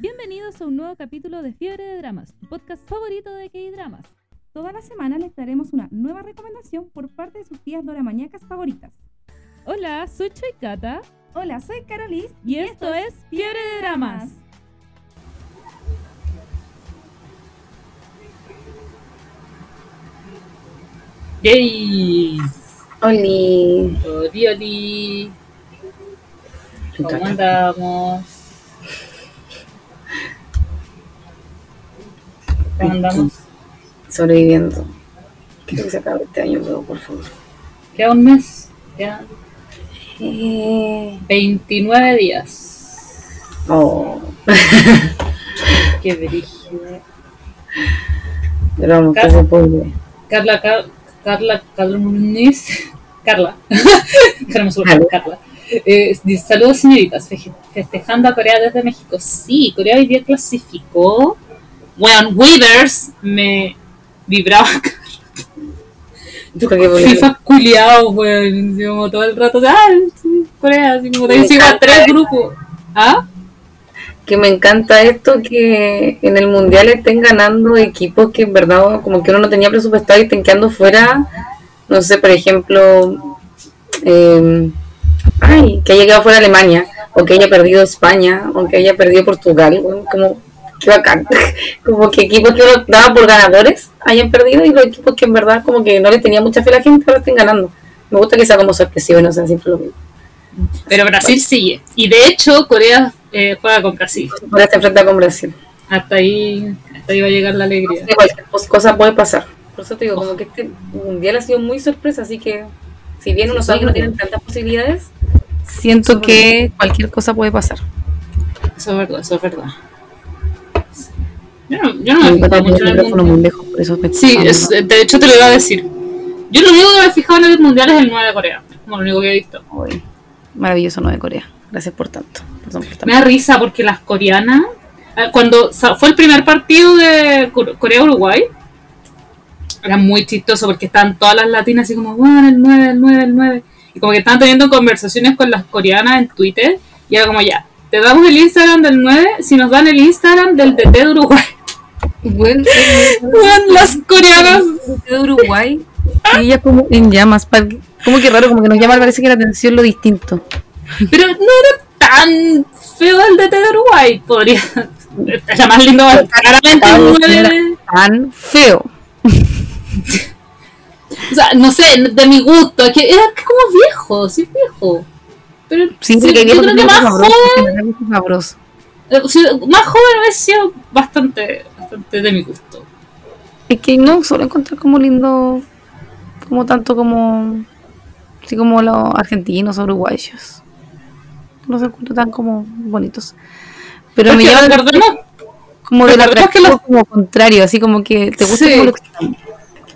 Bienvenidos a un nuevo capítulo de Fiebre de Dramas, tu podcast favorito de K-Dramas. Toda la semana les daremos una nueva recomendación por parte de sus tías doramañacas favoritas. Hola, soy Choikata Hola, soy Carolis y, esto, es Fiebre de Dramas. ¡Yay! Oli. Oli, oli. ¿Cómo andamos? ¿Cómo andamos? Sobreviviendo. Quiero que se acabe este año luego, por favor. Queda un mes. Quedan Eh, 29 días. Oh. Qué brígido. Pero vamos, que Car- se puede. Carla, Car- Carla, Carla. Carla. Carla, Carla. Carla. Eh, saludos señoritas, festejando a Corea desde México. Sí, Corea hoy día clasificó. Bueno, Withers me vibraba. FIFA culiao, weón. como todo el rato ah, Corea, así como te sigo a tres grupos. ¿Ah? Que me encanta esto que en el mundial estén ganando equipos que en verdad como que uno no tenía presupuestado y estén quedando fuera. No sé, por ejemplo, eh, ay, que haya quedado fuera Alemania, o que haya perdido España, o que haya perdido Portugal, weón, como qué bacán. como que equipos que uno daba por ganadores hayan perdido y los equipos que en verdad como que no le tenía mucha fe a la gente ahora estén ganando. Me gusta que sea como sorpresivo y no sea siempre lo mismo. Pero Brasil sigue. Y de hecho, Corea eh, juega con Brasil. Ahora se enfrenta con Brasil. Hasta ahí, hasta ahí va a llegar la alegría. Sí, cualquier cos- cosa puede pasar. Por eso te digo, como que este mundial ha sido muy sorpresa, así que si bien uno sabe que no tienen tantas posibilidades, siento que cualquier cosa puede pasar. Eso es verdad, eso es verdad. Yo no, yo no me he fijado mucho en el micrófono muy mundial. lejos, por eso me Sí, es- de hecho te lo iba a decir. Yo lo único que me he fijado en el mundial es el 9 de Corea. Es como lo único que he visto. Uy, maravilloso no de Corea. Gracias por tanto. Perdón por Me da risa porque las coreanas, eh, cuando fue el primer partido de Cor- Corea-Uruguay, era muy chistoso porque estaban todas las latinas así como, bueno, el 9, el 9, el 9. Y como que estaban teniendo conversaciones con las coreanas en Twitter y era como, ya, te damos el Instagram del 9 si nos dan el Instagram del DT de Uruguay. Bueno, las coreanas. de Uruguay y ella como en llamas. Como que raro, como que nos llama parece que la atención lo distinto. Pero no era tan feo el DT de Uruguay. Podría. Era más lindo, claramente el 9 de- Tan feo. O sea, no sé, de mi gusto, es que era como viejo, sí viejo. Pero Sí, sí, porque yo creo que más sabroso, joven, sabroso. Más joven hubiese sido bastante, bastante de mi gusto. Es que no suelo encontrar como lindo, como tanto como, así como los argentinos o uruguayos. No se encuentran tan como bonitos. Pero me Porque llama la recordemos, como del recordemos que los- como contrario, así como que te gusta Sí. como, lo extremo.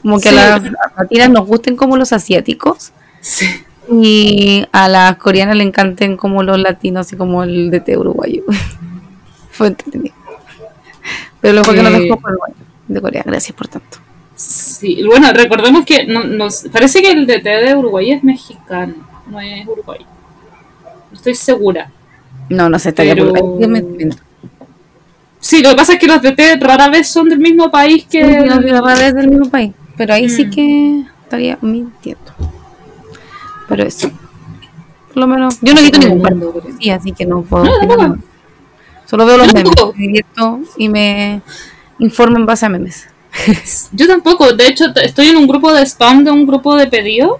Como que Sí. a las latinas nos gusten como los asiáticos sí, y a las coreanas le encanten como los latinos, así como el DT uruguayo. Fue entretenido. Pero luego que no Eh. dejó por Uruguay, de Corea, gracias por tanto. sí. Bueno, recordemos que no- nos, parece que el DT de Uruguay es mexicano, no es uruguayo. No estoy segura. No, no sé, estaría Pero- por. Sí, lo que pasa es que los DT rara vez son del mismo país que... Sí, no, la es del mismo país. Pero ahí sí Mm. que estaría mintiendo. Pero eso. Por lo menos. Yo no he visto ningún partido, sí, así que no puedo. No. Solo veo los memes. Me divierto y me informo en base a memes. Yo tampoco, de hecho estoy en un grupo de spam de un grupo de pedido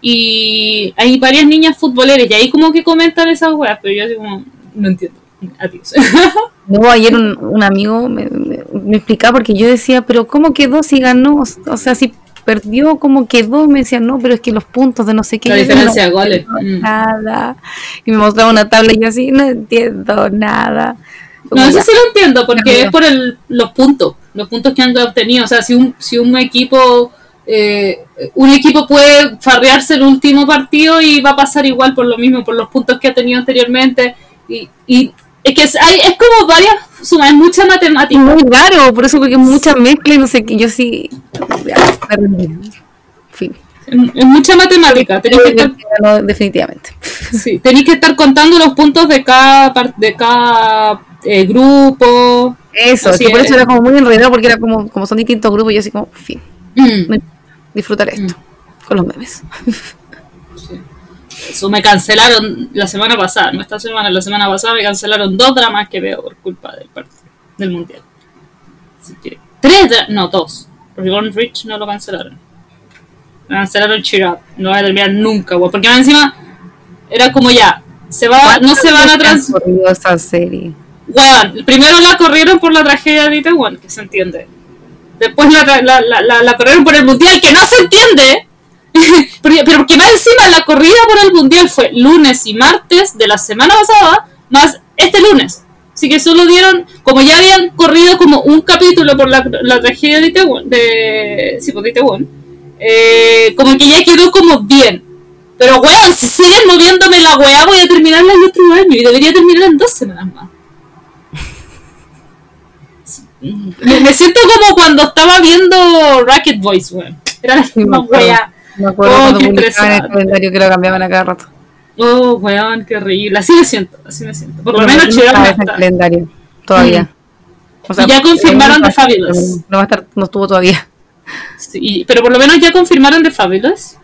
y hay varias niñas futboleras y ahí como que comentan esas weas, pero yo así como no entiendo. Adiós. Luego ayer un, un amigo me, me- me explicaba porque yo decía, pero ¿cómo quedó si ganó? O sea, si perdió, ¿cómo quedó? Me decía, no, pero es que los puntos de no sé qué. La diferencia de no goles. entiendo Mm. Nada. Y me mostraba una tabla y yo así, no entiendo nada. No, como eso sí lo entiendo porque es por el, los puntos, los puntos que han obtenido. O sea, si un, si un equipo eh, un equipo puede farrearse el último partido y va a pasar igual por lo mismo, por los puntos que ha tenido anteriormente. Y, y es que es, hay, es como varias sumas, es mucha matemática. muy raro, por eso porque mucha mezcla y no sé qué. Yo sí. En fin. Es, es mucha matemática. Tenéis que estar No, definitivamente. Sí, tenéis que estar contando los puntos de cada de cada eh, grupos. Eso, que por es. eso era como muy enredado porque era como, como son distintos grupos y yo así como, fin, Mm, disfrutar esto con los memes. sí. Eso me cancelaron la semana pasada, no esta semana, la semana pasada me cancelaron dos dramas que veo por culpa del partido, del mundial. Así que, tres, no, dos. Reborn Rich no lo cancelaron. Me cancelaron Cheer Up. No voy a terminar nunca, güey. Porque más encima era como ya, se va, no se van a trans... Corrido esa serie. Weón, primero la corrieron por la tragedia de Itaewon, que se entiende. Después la, la, la- la corrieron por el mundial, que no se entiende. Pero porque más encima la corrida por el mundial fue lunes y martes de la semana pasada, más este lunes. Así que solo dieron, como ya habían corrido como un capítulo por la, la tragedia de Itaewon, de, sí, pues de Itaewon, eh, como que ya quedó como bien. Pero weón, si siguen moviéndome la weá, voy a terminarla el otro año y debería terminar en dos semanas más. Me, me siento como cuando estaba viendo Racket Boys, weón. Era la misma weá. Me acuerdo Oh, qué publicaban el calendario que lo cambiaban a cada rato. Oh, weón, qué horrible. Así me siento, así me siento. Por lo menos ese está. calendario todavía. Y ya confirmaron The Fabulous. No va a estar, no estuvo todavía. Sí, pero por lo menos ya confirmaron The Fabulous.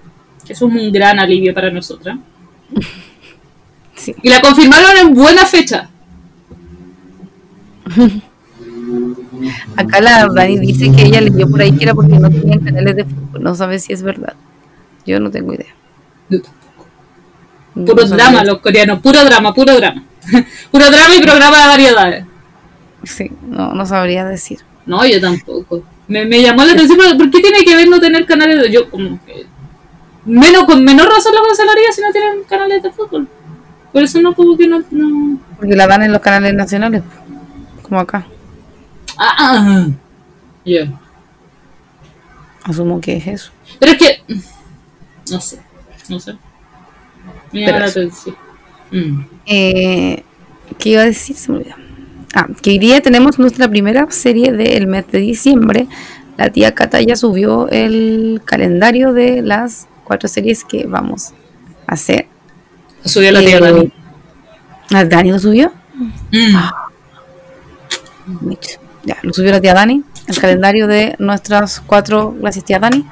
Que eso es un gran alivio para nosotras. Sí. Y la confirmaron en buena fecha. Acá la Dani dice que ella leyó por ahí que era porque no tenían canales de fútbol. No sabe si es verdad. Yo no tengo idea. Puro drama, los coreanos. Puro drama, puro drama. puro drama y programa de variedades. Sí, no, no sabría decir. No, yo tampoco. Me, me llamó la atención, ¿por qué tiene que ver no tener canales de.? Yo, como que. Menos, con menor razón lo cancelaría si no tienen canales de fútbol. Por eso no, como que no. no... Porque la dan en los canales nacionales, como acá. Ah, ah. Ya. Asumo que es eso. Pero es que. No sé. No sé. Me llama Pero la eso. atención. Mm. Eh, ¿Qué iba a decir? Se me olvidó. Ah, que hoy día tenemos nuestra primera serie del mes de diciembre. La tía Cata ya subió el calendario de las cuatro series que vamos a hacer. Subió la tía Eh, Dani. ¿La Dani lo subió? Mm. Mitch. Ya, lo subió la tía Dani. El calendario de nuestras cuatro, gracias tía Dani,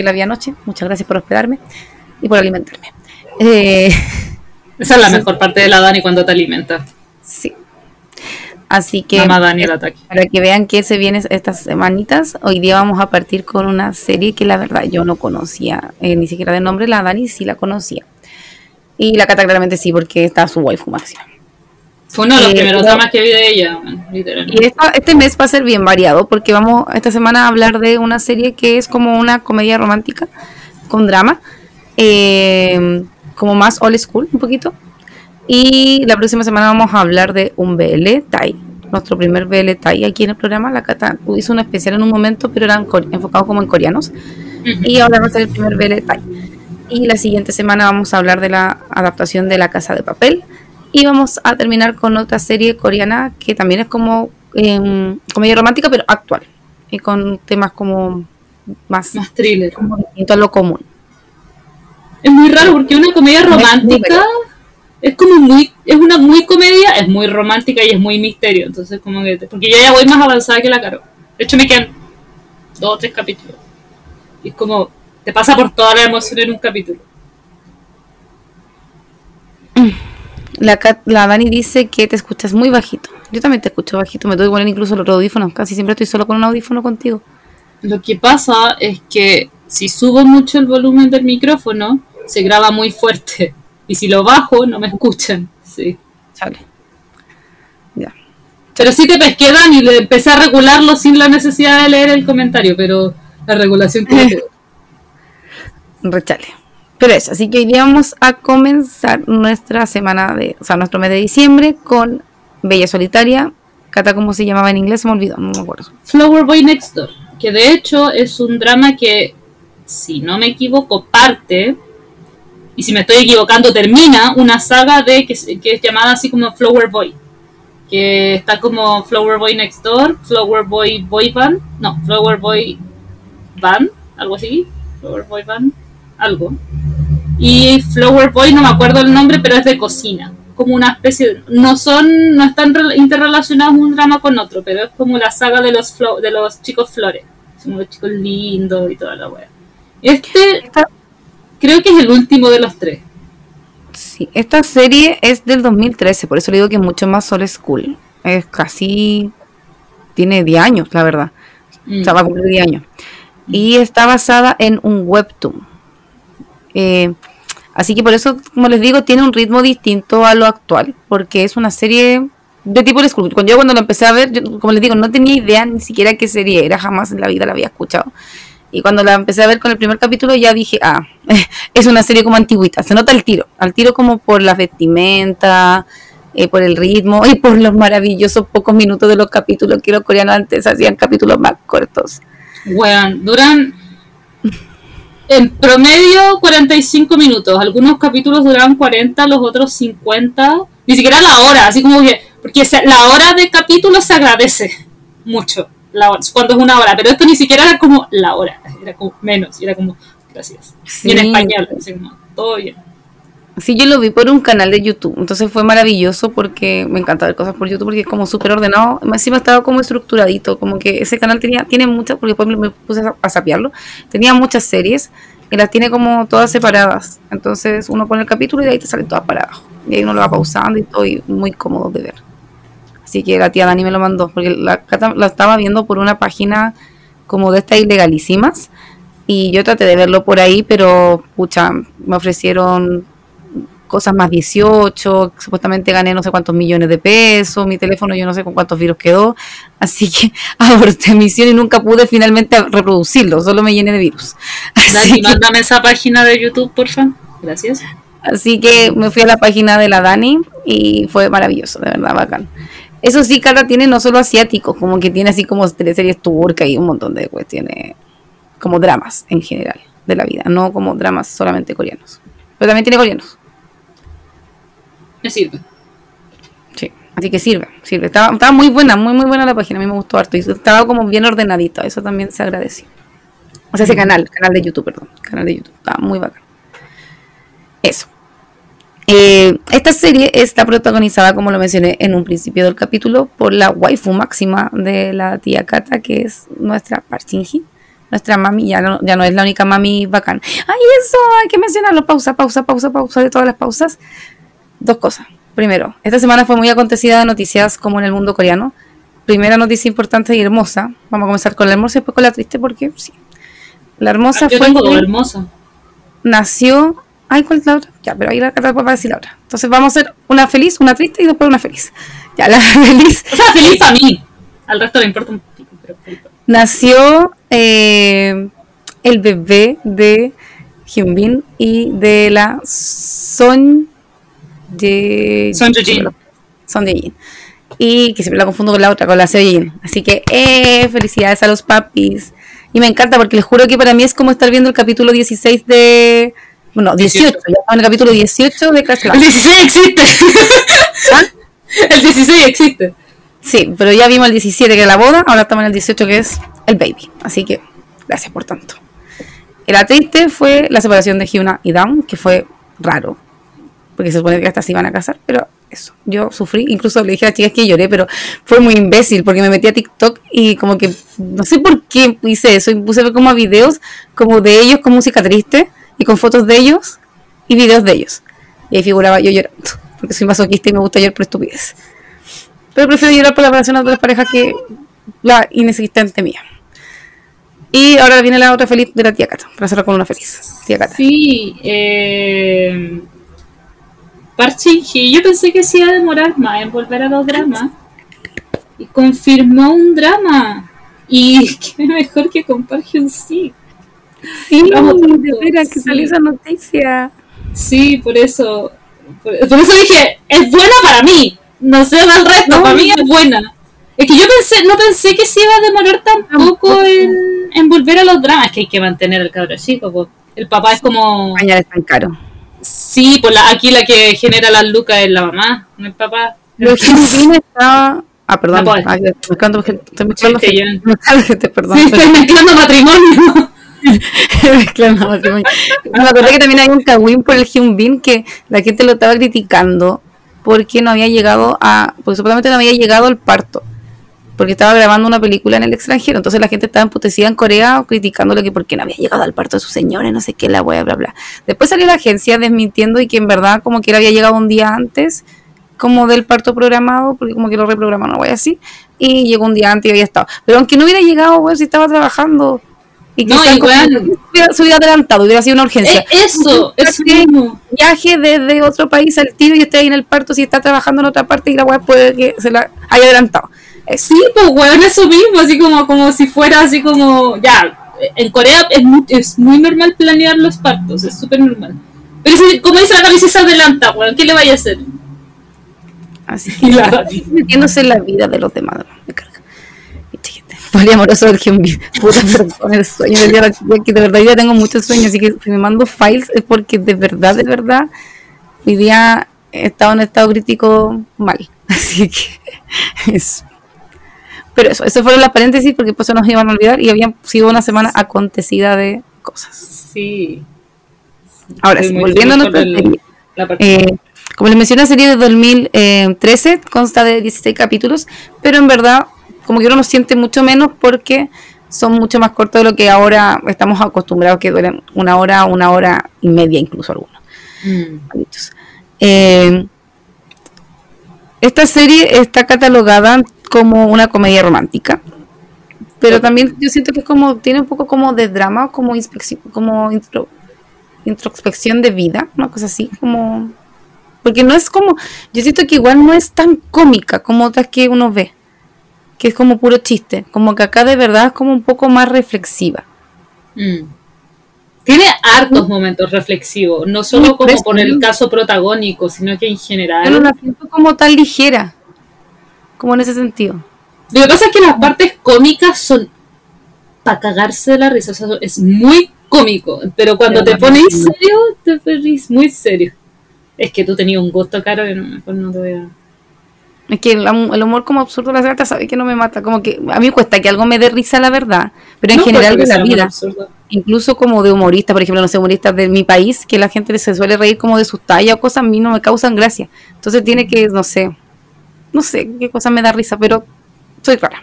que la vi anoche. Muchas gracias por hospedarme y por alimentarme. Eh, Esa es la mejor parte de la Dani cuando te alimenta. sí. Así que Mamá Dani el ataque. para que vean que se viene estas semanitas, hoy día vamos a partir con una serie que la verdad yo no conocía, eh, ni siquiera de nombre, la Dani sí la conocía. Y la Cata claramente sí, porque está su waifu máxima. Fue uno de los Eh, primeros pero- dramas que vi de ella, man, literalmente. Y esta- este mes va a ser bien variado porque vamos esta semana a hablar de una serie que es como una comedia romántica con drama, eh, como más old school un poquito. Y la próxima semana vamos a hablar de un BL Thai, nuestro primer BL Thai aquí en el programa. La Cata hizo un especial en un momento, pero eran enfocados como en coreanos. Y ahora va a ser el primer BL Thai. Y la siguiente semana vamos a hablar de la adaptación de La Casa de Papel. Y vamos a terminar con otra serie coreana que también es como em, comedia romántica, pero actual. Y con temas como más Más thriller. como distinto a lo común. Es muy raro porque una comedia romántica es como muy, es una muy comedia, es muy romántica y es muy misterio. Entonces como que, porque yo ya voy más avanzada que la Caro. De hecho me quedan dos o tres capítulos. Y es como, te pasa por toda la emoción en un capítulo. La, Dani dice que te escuchas muy bajito. Yo también te escucho bajito, me tengo que poner incluso los audífonos. Casi siempre estoy solo con un audífono contigo. Lo que pasa es que si subo mucho el volumen del micrófono, se graba muy fuerte. Y si lo bajo, no me escuchan. Sí. Chale. Ya. Pero sí te pesqué, Dani, y le empecé a regularlo sin la necesidad de leer el comentario, pero la regulación que quedó. Rechale. Pero eso, así que hoy día vamos a comenzar nuestra semana de, o sea, nuestro mes de diciembre con Bella Solitaria. Cata, ¿cómo se llamaba en inglés? Me olvidó, no me acuerdo. Flower Boy Next Door, que de hecho es un drama que, si no me equivoco, parte, y si me estoy equivocando, termina una saga de que, que es llamada así como Flower Boy, que está como Flower Boy Next Door, Flower Boy Boy Band, no, Flower Boy Band, algo así, Flower Boy Band, algo. Y Flower Boy, no me acuerdo el nombre, pero es de cocina, como una especie, de- no son, no están rel- interrelacionados un drama con otro, pero es como la saga de los de los chicos flores, son los chicos lindos y toda la wea. Este creo que es el último de los tres. sí, esta serie es del 2013, por eso le digo que es mucho más old school. Es casi. Tiene 10 años, la verdad. Mm. O sea, va a cumplir 10 años. Y está basada en un webtoon. Eh, así que por eso, como les digo, tiene un ritmo distinto a lo actual, porque es una serie de tipo school. Cuando yo cuando lo empecé a ver, yo, como les digo, no tenía idea ni siquiera qué serie era, jamás en la vida la había escuchado. Y cuando la empecé a ver con el primer capítulo ya dije, ah, es una serie como antigüita, se nota el tiro, al tiro como por la vestimenta, eh, por el ritmo y por los maravillosos pocos minutos de los capítulos que los coreanos antes hacían capítulos más cortos. Weón, duran en promedio 45 minutos. Algunos capítulos duraban 40, los otros 50. Ni siquiera la hora, así como que. Porque la hora de capítulo se agradece mucho la hora- cuando es una hora, pero esto ni siquiera era como la hora, era como menos, era como gracias. Y en español, así como todo bien. Sí, yo lo vi por un canal de YouTube, entonces fue maravilloso porque me encanta ver cosas por YouTube porque es como súper ordenado, encima estaba como estructuradito, como que ese canal tenía, tiene muchas, porque después me, puse a, sapearlo, tenía muchas series y las tiene como todas separadas, entonces uno pone el capítulo y de ahí te salen todas para abajo, y ahí uno lo va pausando y todo y muy cómodo de ver. Así que la tía Dani me lo mandó, porque la, la estaba viendo por una página como de estas ilegalísimas y yo traté de verlo por ahí, pero pucha, me ofrecieron cosas más 18, supuestamente gané no sé cuántos millones de pesos, mi teléfono yo no sé con cuántos virus quedó, así que aborté misión y nunca pude finalmente reproducirlo, solo me llené de virus. Así que, mándame esa página de YouTube, porfa. Gracias. así que me fui a la página de la Dani y fue maravilloso, de verdad, bacán. Eso sí, Carla tiene no solo asiáticos, como que tiene así como teleseries turcas y un montón de cuestiones, como dramas en general de la vida, no como dramas solamente coreanos. Pero también tiene coreanos. Me sirve. Sí, así que sirve, sirve. Estaba, estaba muy buena, muy muy buena la página, a mí me gustó harto. Y estaba como bien ordenadita, eso también se agradeció. O sea, ese canal, canal de YouTube, perdón, canal de YouTube, estaba muy bacán. Eso. Eh, esta serie está protagonizada, como lo mencioné en un principio del capítulo, por la waifu máxima de la tía Kata, que es nuestra Parchinji. Nuestra mami ya no, ya no es la única mami bacán. ¡Ay, eso! Hay que mencionarlo. Pausa, pausa, pausa, pausa de todas las pausas. Dos cosas. Primero, esta semana fue muy acontecida de noticias como en el mundo coreano. Primera noticia importante y hermosa. Vamos a comenzar con la hermosa y después con la triste porque sí. La hermosa Yo fue tengo que dos hermosas. nació. Ay, ¿cuál es la otra? Ya, pero ahí la Cata va a decir la otra. Entonces vamos a hacer una feliz, una triste y después una feliz. Ya, la feliz. O sea, feliz para mí. Al resto le importa un pico, pero. Nació eh, el bebé de Hyunbin y de la Son de Son Ye-jin. Son Ye-jin. Y que siempre la confundo con la otra, con la Seo. Así que eh, felicidades a los papis. Y me encanta porque les juro que para mí es como estar viendo el capítulo 16 de... Bueno, 18. Ya estamos en el capítulo 18 de Crash El Land. 16 existe. ¿Ah? El 16 existe. Sí, pero ya vimos el 17 que es la boda, ahora estamos en el 18 que es el baby. Así que gracias por tanto. La triste fue la separación de Hyuna y Dawn, que fue raro, porque se supone que hasta se iban a casar, pero eso, yo sufrí, incluso le dije a las chicas que lloré, pero fue muy imbécil, porque me metí a TikTok y como que, no sé por qué hice eso, y puse como videos como de ellos con música triste, y con fotos de ellos, y videos de ellos. Y ahí figuraba yo llorando, porque soy masoquista y me gusta llorar por estupidez. Pero prefiero llorar por la relación de otras parejas que la inexistente mía. Y ahora viene la otra feliz de la tía Cata, para cerrar con una feliz. Tía Cata. Sí, eh, Park Shin-hye, yo pensé que se iba a demorar más en volver a los dramas. Y confirmó un drama. Y qué mejor que con Park Hyun-sik. Sí, Vamos, de veras que sí. salió esa noticia. Sí, por eso. Por, por eso dije, es buena para mí. No sé del resto, No, para mí es buena. Es que yo pensé, no pensé que se iba a demorar tampoco Tampoco. en, en volver a los dramas. Es que hay que mantener al cabro chico. po. El papá es como. Mañana es tan caro. Sí, pues la, aquí la que genera las lucas es la mamá, no el papá. Lo que me estaba. Ah, perdón. La. Ah, estoy mezclando. Estoy mezclando Sí, gente. perdón. Sí, estoy mezclando matrimonio. Estoy mezclando matrimonio. Me acordé que también hay un cagüín por el Hyunbin que la gente lo estaba criticando porque no había llegado a, porque supuestamente no había llegado al parto, porque estaba grabando una película en el extranjero, entonces la gente estaba emputecida en Corea criticándole que porque no había llegado al parto de su señora, no sé qué, la wea, bla, bla. Después salió la agencia desmintiendo y que en verdad como que él había llegado un día antes, como del parto programado, porque como que lo reprogramaron, no así, y llegó un día antes y había estado. Pero aunque no hubiera llegado, weón, si estaba trabajando. Y No, que hubiera- se hubiera adelantado, hubiera sido una urgencia. Eh, eso, eso que mismo. viaje desde otro país al tiro y esté ahí en el parto si está trabajando en otra parte y la weá puede que se la haya adelantado. Es- Sí, pues weón, eso mismo, así como, como si fuera así como, ya, en Corea es muy, es muy normal planear los partos, es súper normal. Pero si, como dice la camisa, se adelanta, weón, ¿qué le vaya a hacer? Así que la- metiéndose en la vida de los demás. Me carga. Mi. Poliamoroso del que puta perdón el sueño chica, que de verdad ya tengo muchos sueños, así que si me mando files es porque de verdad, de verdad, hoy día he estado en estado crítico mal. Así que eso. Pero eso, eso fueron las paréntesis porque después se nos iban a olvidar y había sido una semana acontecida de cosas. Sí. Ahora, sí, volviendo a nuestra serie. la Eh, como les mencioné, la serie de 2013 consta de 16 capítulos, pero en verdad, como que uno los siente mucho menos porque son mucho más cortos de lo que ahora estamos acostumbrados, que duelen una hora, una hora y media, incluso algunos. Mm. Eh, esta serie está catalogada como una comedia romántica, pero también yo siento que es como tiene un poco como de drama, como inspección, como intro- introspección de vida, una cosa así, como porque no es como, yo siento que igual no es tan cómica como otras que uno ve, que es como puro chiste, como que acá de verdad es como un poco más reflexiva. Mm. Tiene hartos momentos reflexivos, no solo como eso, por el caso protagónico, sino que en general. la siento como tan ligera, como en ese sentido. Lo que pasa es que las partes cómicas son para cagarse de la risa, o sea, es muy cómico, pero cuando te Pero pones sí. serio, te pones muy serio. Es que tú tenías un gusto caro que no, mejor no te voy a... Es que el, humor como absurdo de la gata sabe que no me mata. Como que a mí me cuesta que algo me dé risa, la verdad. Pero en No general de la vida, incluso como de humorista, por ejemplo, no sé, humoristas de mi país, que la gente se suele reír como de sus tallas o cosas, a mí no me causan gracia. Entonces tiene que, no sé, no sé qué cosa me da risa, pero soy rara.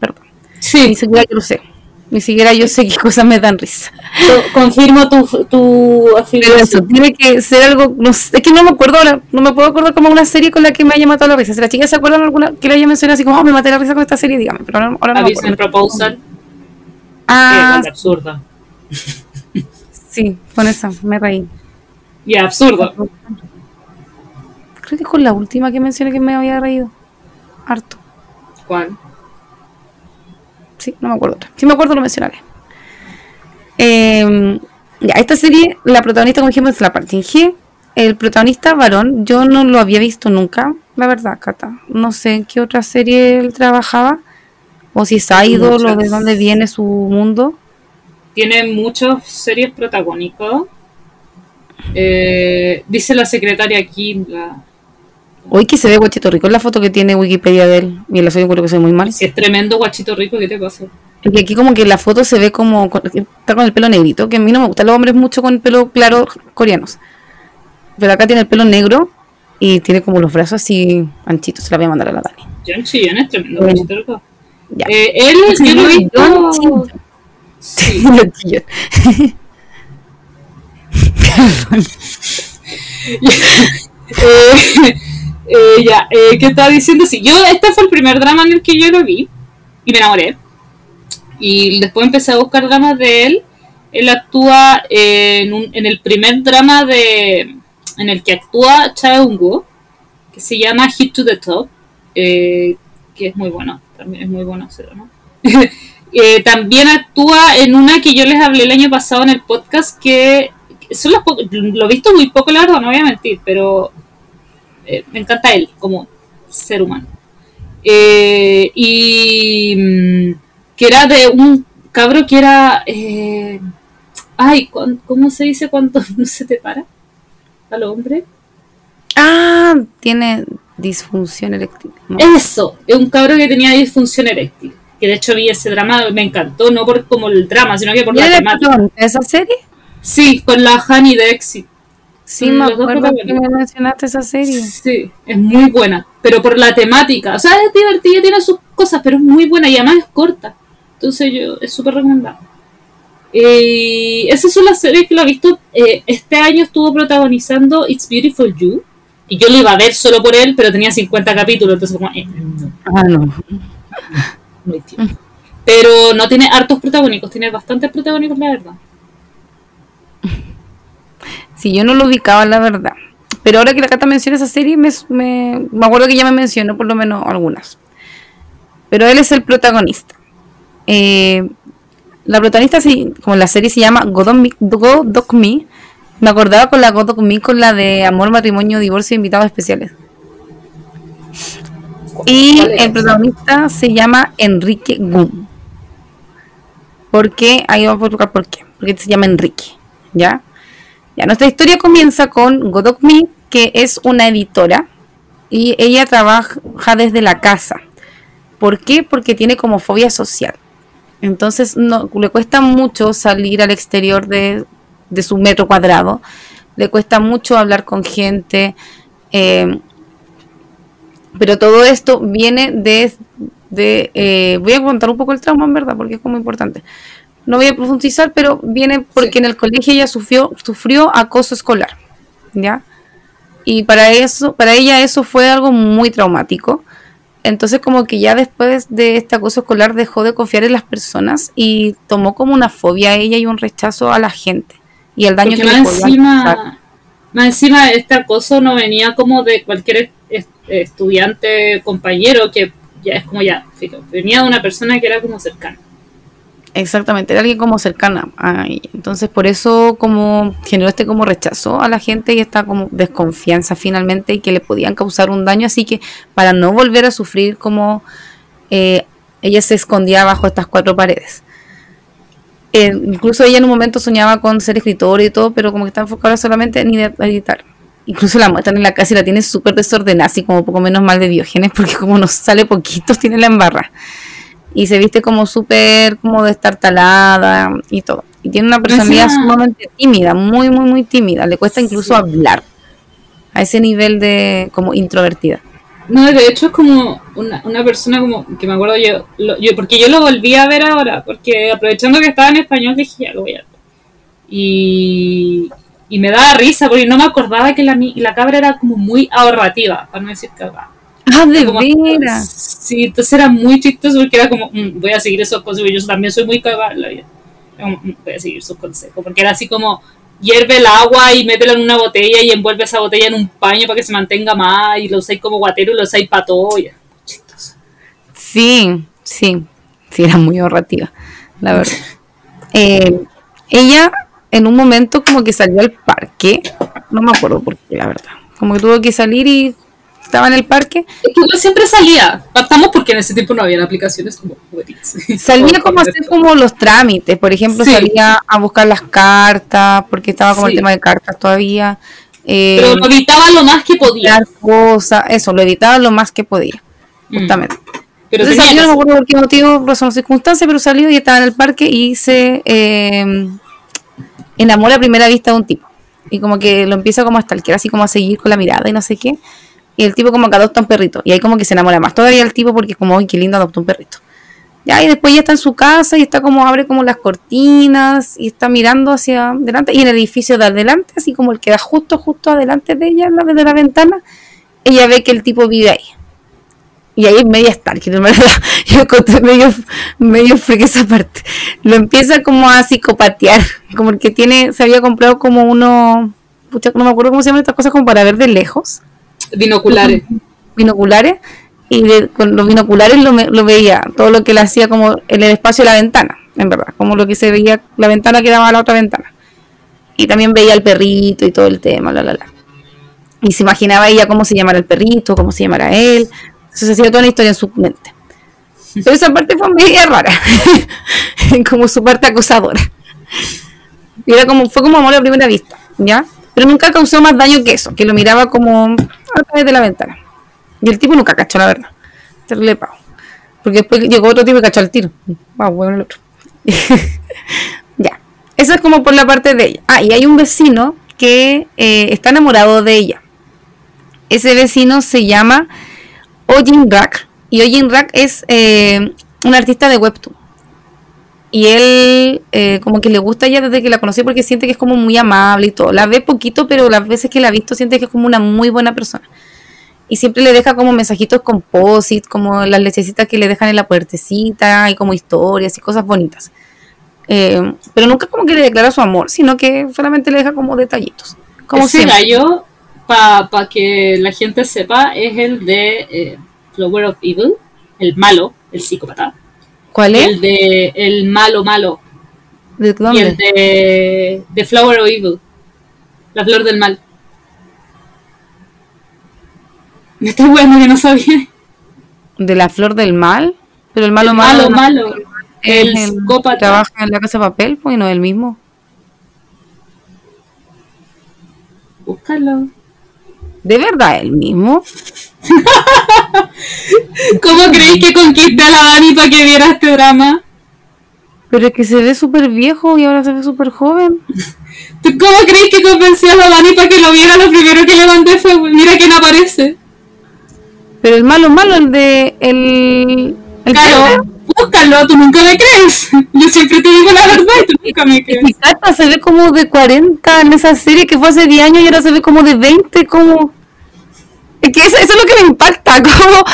Perdón. Ni Sí, siquiera yo lo sé. Ni siquiera yo sé qué cosas me dan risa. co- confirmo tu, tu Pero eso, afiliación. tiene que ser algo, no sé, es que no me acuerdo ahora, no me puedo acordar como una serie con la que me haya matado la risa. Si las chicas se acuerdan alguna que le haya mencionado así como, oh, me maté la risa con esta serie, dígame, pero ahora, ahora no me acuerdo. proposal, Ah, es absurda. sí, con esa, me reí. Y absurdo. Creo que con la última que mencioné que me había reído. Harto. ¿Cuál? Sí, no me acuerdo otra. Si me acuerdo lo mencionaré. Eh, ya, esta serie, la protagonista, como dijimos, es la parte G. El protagonista varón, yo no lo había visto nunca, la verdad, Cata. No sé en qué otra serie él trabajaba. O si es idol o de Muchas. dónde viene su mundo. Tiene muchos series protagónicos. Eh, dice la secretaria Kim, la, Hoy que se ve guachito rico en la foto que tiene Wikipedia de él. Y en la serie creo que se ve muy mal. si es tremendo guachito rico, ¿qué te pasa? Porque aquí como que la foto se ve como con- está con el pelo negrito, que a mí no me gustan los hombres mucho con el pelo claro coreanos. Pero acá tiene el pelo negro y tiene como los brazos así anchitos. Se la voy a mandar a la Dani. John Chillon es tremendo Bueno. guachito rico. Ya. Eh, él, yo lo he visto. Sí. Chillón. Eh, ya, eh, ¿qué estaba diciendo? Sí, yo, este fue el primer drama en el que yo lo vi y me enamoré. Y después empecé a buscar dramas de él. Él actúa en, un- en el primer drama de en el que actúa Cha Eun-woo, que se llama Hit to the Top, eh, que es muy bueno, también es muy bueno ese. Eh, también actúa en una que yo les hablé el año pasado en el podcast que que son las lo he visto muy poco la verdad no voy a mentir pero eh, me encanta él como ser humano Eh, y mm, que era de un cabro que era eh, ay ¿cuán- ¿cómo se dice cuando no se te para al hombre? Ah, tiene disfunción eréctil. No. Eso, es un cabro que tenía disfunción eréctil. Que de hecho vi ese drama, me encantó, no por como el drama, sino que por ¿Quién la temática. esa serie? Sí, con la Honey de Exit. Sí, me acuerdo que me mencionaste esa serie. Sí, es muy buena. Pero por la temática. O sea, es divertida, tiene sus cosas, pero es muy buena y además es corta. Entonces yo, es súper recomendable. Eh, esas son las series que lo he visto. Eh, este año estuvo protagonizando It's Beautiful You. Y yo lo iba a ver solo por él, pero tenía 50 capítulos. Entonces, como, eh, no, Ah, no. no hay tiempo. Pero no tiene hartos protagónicos, tiene bastantes protagónicos, la verdad. Sí, yo no lo ubicaba, la verdad. Pero ahora que la Cata menciona esa serie, me, me, me acuerdo que ya me mencionó por lo menos algunas. Pero él es el protagonista. Eh, la protagonista, sí, como la serie se llama God Me, God Me, me acordaba con la God Me con la de Amor, Matrimonio, Divorcio e Invitados Especiales. Y ¿Cuál era el protagonista se llama Enrique Gum. ¿Por qué? Ahí vamos a buscar por qué. Porque se llama Enrique. ¿Ya? Ya, nuestra historia comienza con Godok Me, que es una editora. Y ella trabaja desde la casa. ¿Por qué? Porque tiene como fobia social. Entonces no, le cuesta mucho salir al exterior de, su metro cuadrado. Le cuesta mucho hablar con gente. eh, pero todo esto viene de eh, voy a contar un poco el trauma, en verdad, porque es como importante. No voy a profundizar, pero viene porque Sí. en el colegio ella sufrió, sufrió acoso escolar. ¿Ya? Y para eso, para ella eso fue algo muy traumático. Entonces como que ya después de este acoso escolar dejó de confiar en las personas y tomó como una fobia a ella y un rechazo a la gente y el daño Porque que más le encima, más encima este acoso no venía como de cualquier es- estudiante compañero que ya es como ya, venía de una persona que era como cercana. Exactamente, era alguien como cercana. Entonces por eso como generó este como rechazo a la gente y esta como desconfianza finalmente y que le podían causar un daño. Así que para no volver a sufrir como eh, ella se escondía bajo estas cuatro paredes. Eh, incluso ella en un momento soñaba con ser escritora y todo, pero como que está enfocada solamente en editar. Incluso la muestran en la casa y la tiene súper desordenada, así como poco menos mal de Diógenes, porque como nos sale poquito, tiene la embarra y se viste como súper como destartalada y todo. Y tiene una personalidad Encima- sumamente tímida, muy, muy, muy tímida. Le cuesta incluso Sí. hablar a ese nivel de como introvertida. No, de hecho es como una, una persona como que me acuerdo yo, lo- yo, porque yo lo volví a ver ahora, porque aprovechando que estaba en español dije ya lo voy a ver. Y, y me daba risa porque no me acordaba que la, mi- la cabra era como muy ahorrativa, para no decir cagada. Ah, de veras. Sí, entonces era muy chistoso porque era como, "Mm, voy a seguir esos consejos, yo también soy muy cagada en la vida. Era como, "Mm, voy a seguir sus consejos, porque era así como, hierve el agua y métela en una botella y envuelve esa botella en un paño para que se mantenga más y lo usáis como guatero y lo usáis para todo. y era chistoso. Sí, sí, sí, era muy ahorrativa, la verdad. Eh, ella en un momento como que salió al parque, no me acuerdo por qué, la verdad. Como que tuvo que salir y estaba en el parque Es que igual siempre salía. Partamos porque en ese tiempo no habían aplicaciones como. Salía como a hacer como los trámites, por ejemplo, Sí. salía a buscar las cartas, porque estaba como Sí. el tema de cartas todavía. Eh, Pero lo evitaba lo más que podía. cosas, eso, lo editaba lo más que podía, Mm. justamente. Pero Entonces salió, no me acuerdo por qué motivo, razón o circunstancia, pero salió y estaba en el parque y se eh, enamora a primera vista de un tipo. Y como que lo empieza como a stalkear, así como a seguir con la mirada y no sé qué. Y el tipo como que adopta un perrito. Y ahí como que se enamora más todavía el tipo porque como, uy, qué lindo adoptó un perrito. Ya, y después ya está en su casa y está como, abre como las cortinas y está mirando hacia adelante. Y el edificio de adelante, así como el que da justo, justo adelante de ella, la- desde la ventana, ella ve que el tipo vive ahí. Y ahí es media Stalker, en verdad. Yo encontré medio, medio freak esa parte. Lo empieza como a psicopatear. Como el que tiene, se había comprado como uno, pucha, no me acuerdo cómo se llaman estas cosas, como para ver de lejos, Binoculares. binoculares. Y con los binoculares lo veía, todo lo que le hacía como en el espacio de la ventana, en verdad. Como lo que se veía, la ventana que daba a la otra ventana. Y también veía al perrito y todo el tema, la, la, la. Y se imaginaba ella cómo se llamara el perrito, cómo se llamara él. Entonces hacía toda una historia en su mente. Pero esa parte fue media rara. como su parte acosadora. Y era como, fue como amor a primera vista, ¿ya? Pero nunca causó más daño que eso, que lo miraba como a través de la ventana. Y el tipo nunca cachó, la verdad. Terrible pavo. Porque después llegó otro tipo y cachó al tiro. Wow, bueno el otro. ya. Eso es como por la parte de ella. Ah, y hay un vecino que eh, está enamorado de ella. Ese vecino se llama Ojin Rak y Ojin Rak es eh, un artista de webtoon. Y él eh, como que le gusta ella desde que la conocí porque siente que es como muy amable y todo. La ve poquito, pero las veces que la ha visto siente que es como una muy buena persona. Y siempre le deja como mensajitos composite, como las lechecitas que le dejan en la puertecita y como historias y cosas bonitas. Eh, pero nunca como que le declara su amor, sino que solamente le deja como detallitos. Como Ese siempre. gallo, para que la gente sepa, es el de eh, Flower of Evil, el malo, el psicópata. ¿Cuál es? El de el malo malo. ¿De Y el dónde? de, de Flower of Evil. La flor del mal. Me estoy bueno que no sabía. ¿De la flor del mal? Pero el malo el malo, malo, malo. El psicópata. trabaja en la casa de papel, pues no es el mismo. Búscalo. ¿De verdad el mismo? ¿Cómo creéis que conquisté a la Dani para que viera este drama? Pero es que se ve súper viejo y ahora se ve súper joven. ¿Tú ¿Cómo creéis que convencí a la Dani para que lo viera? Lo primero que le mandé fue, mira quién aparece. Pero el malo malo, el de... El, el Claro, búscalo, tú nunca me crees. Yo siempre te digo la verdad y tú nunca me crees. Cata se ve como de 40 en esa serie que fue hace 10 años y ahora se ve como de 20, como... Es que eso, eso es lo que me impacta, como...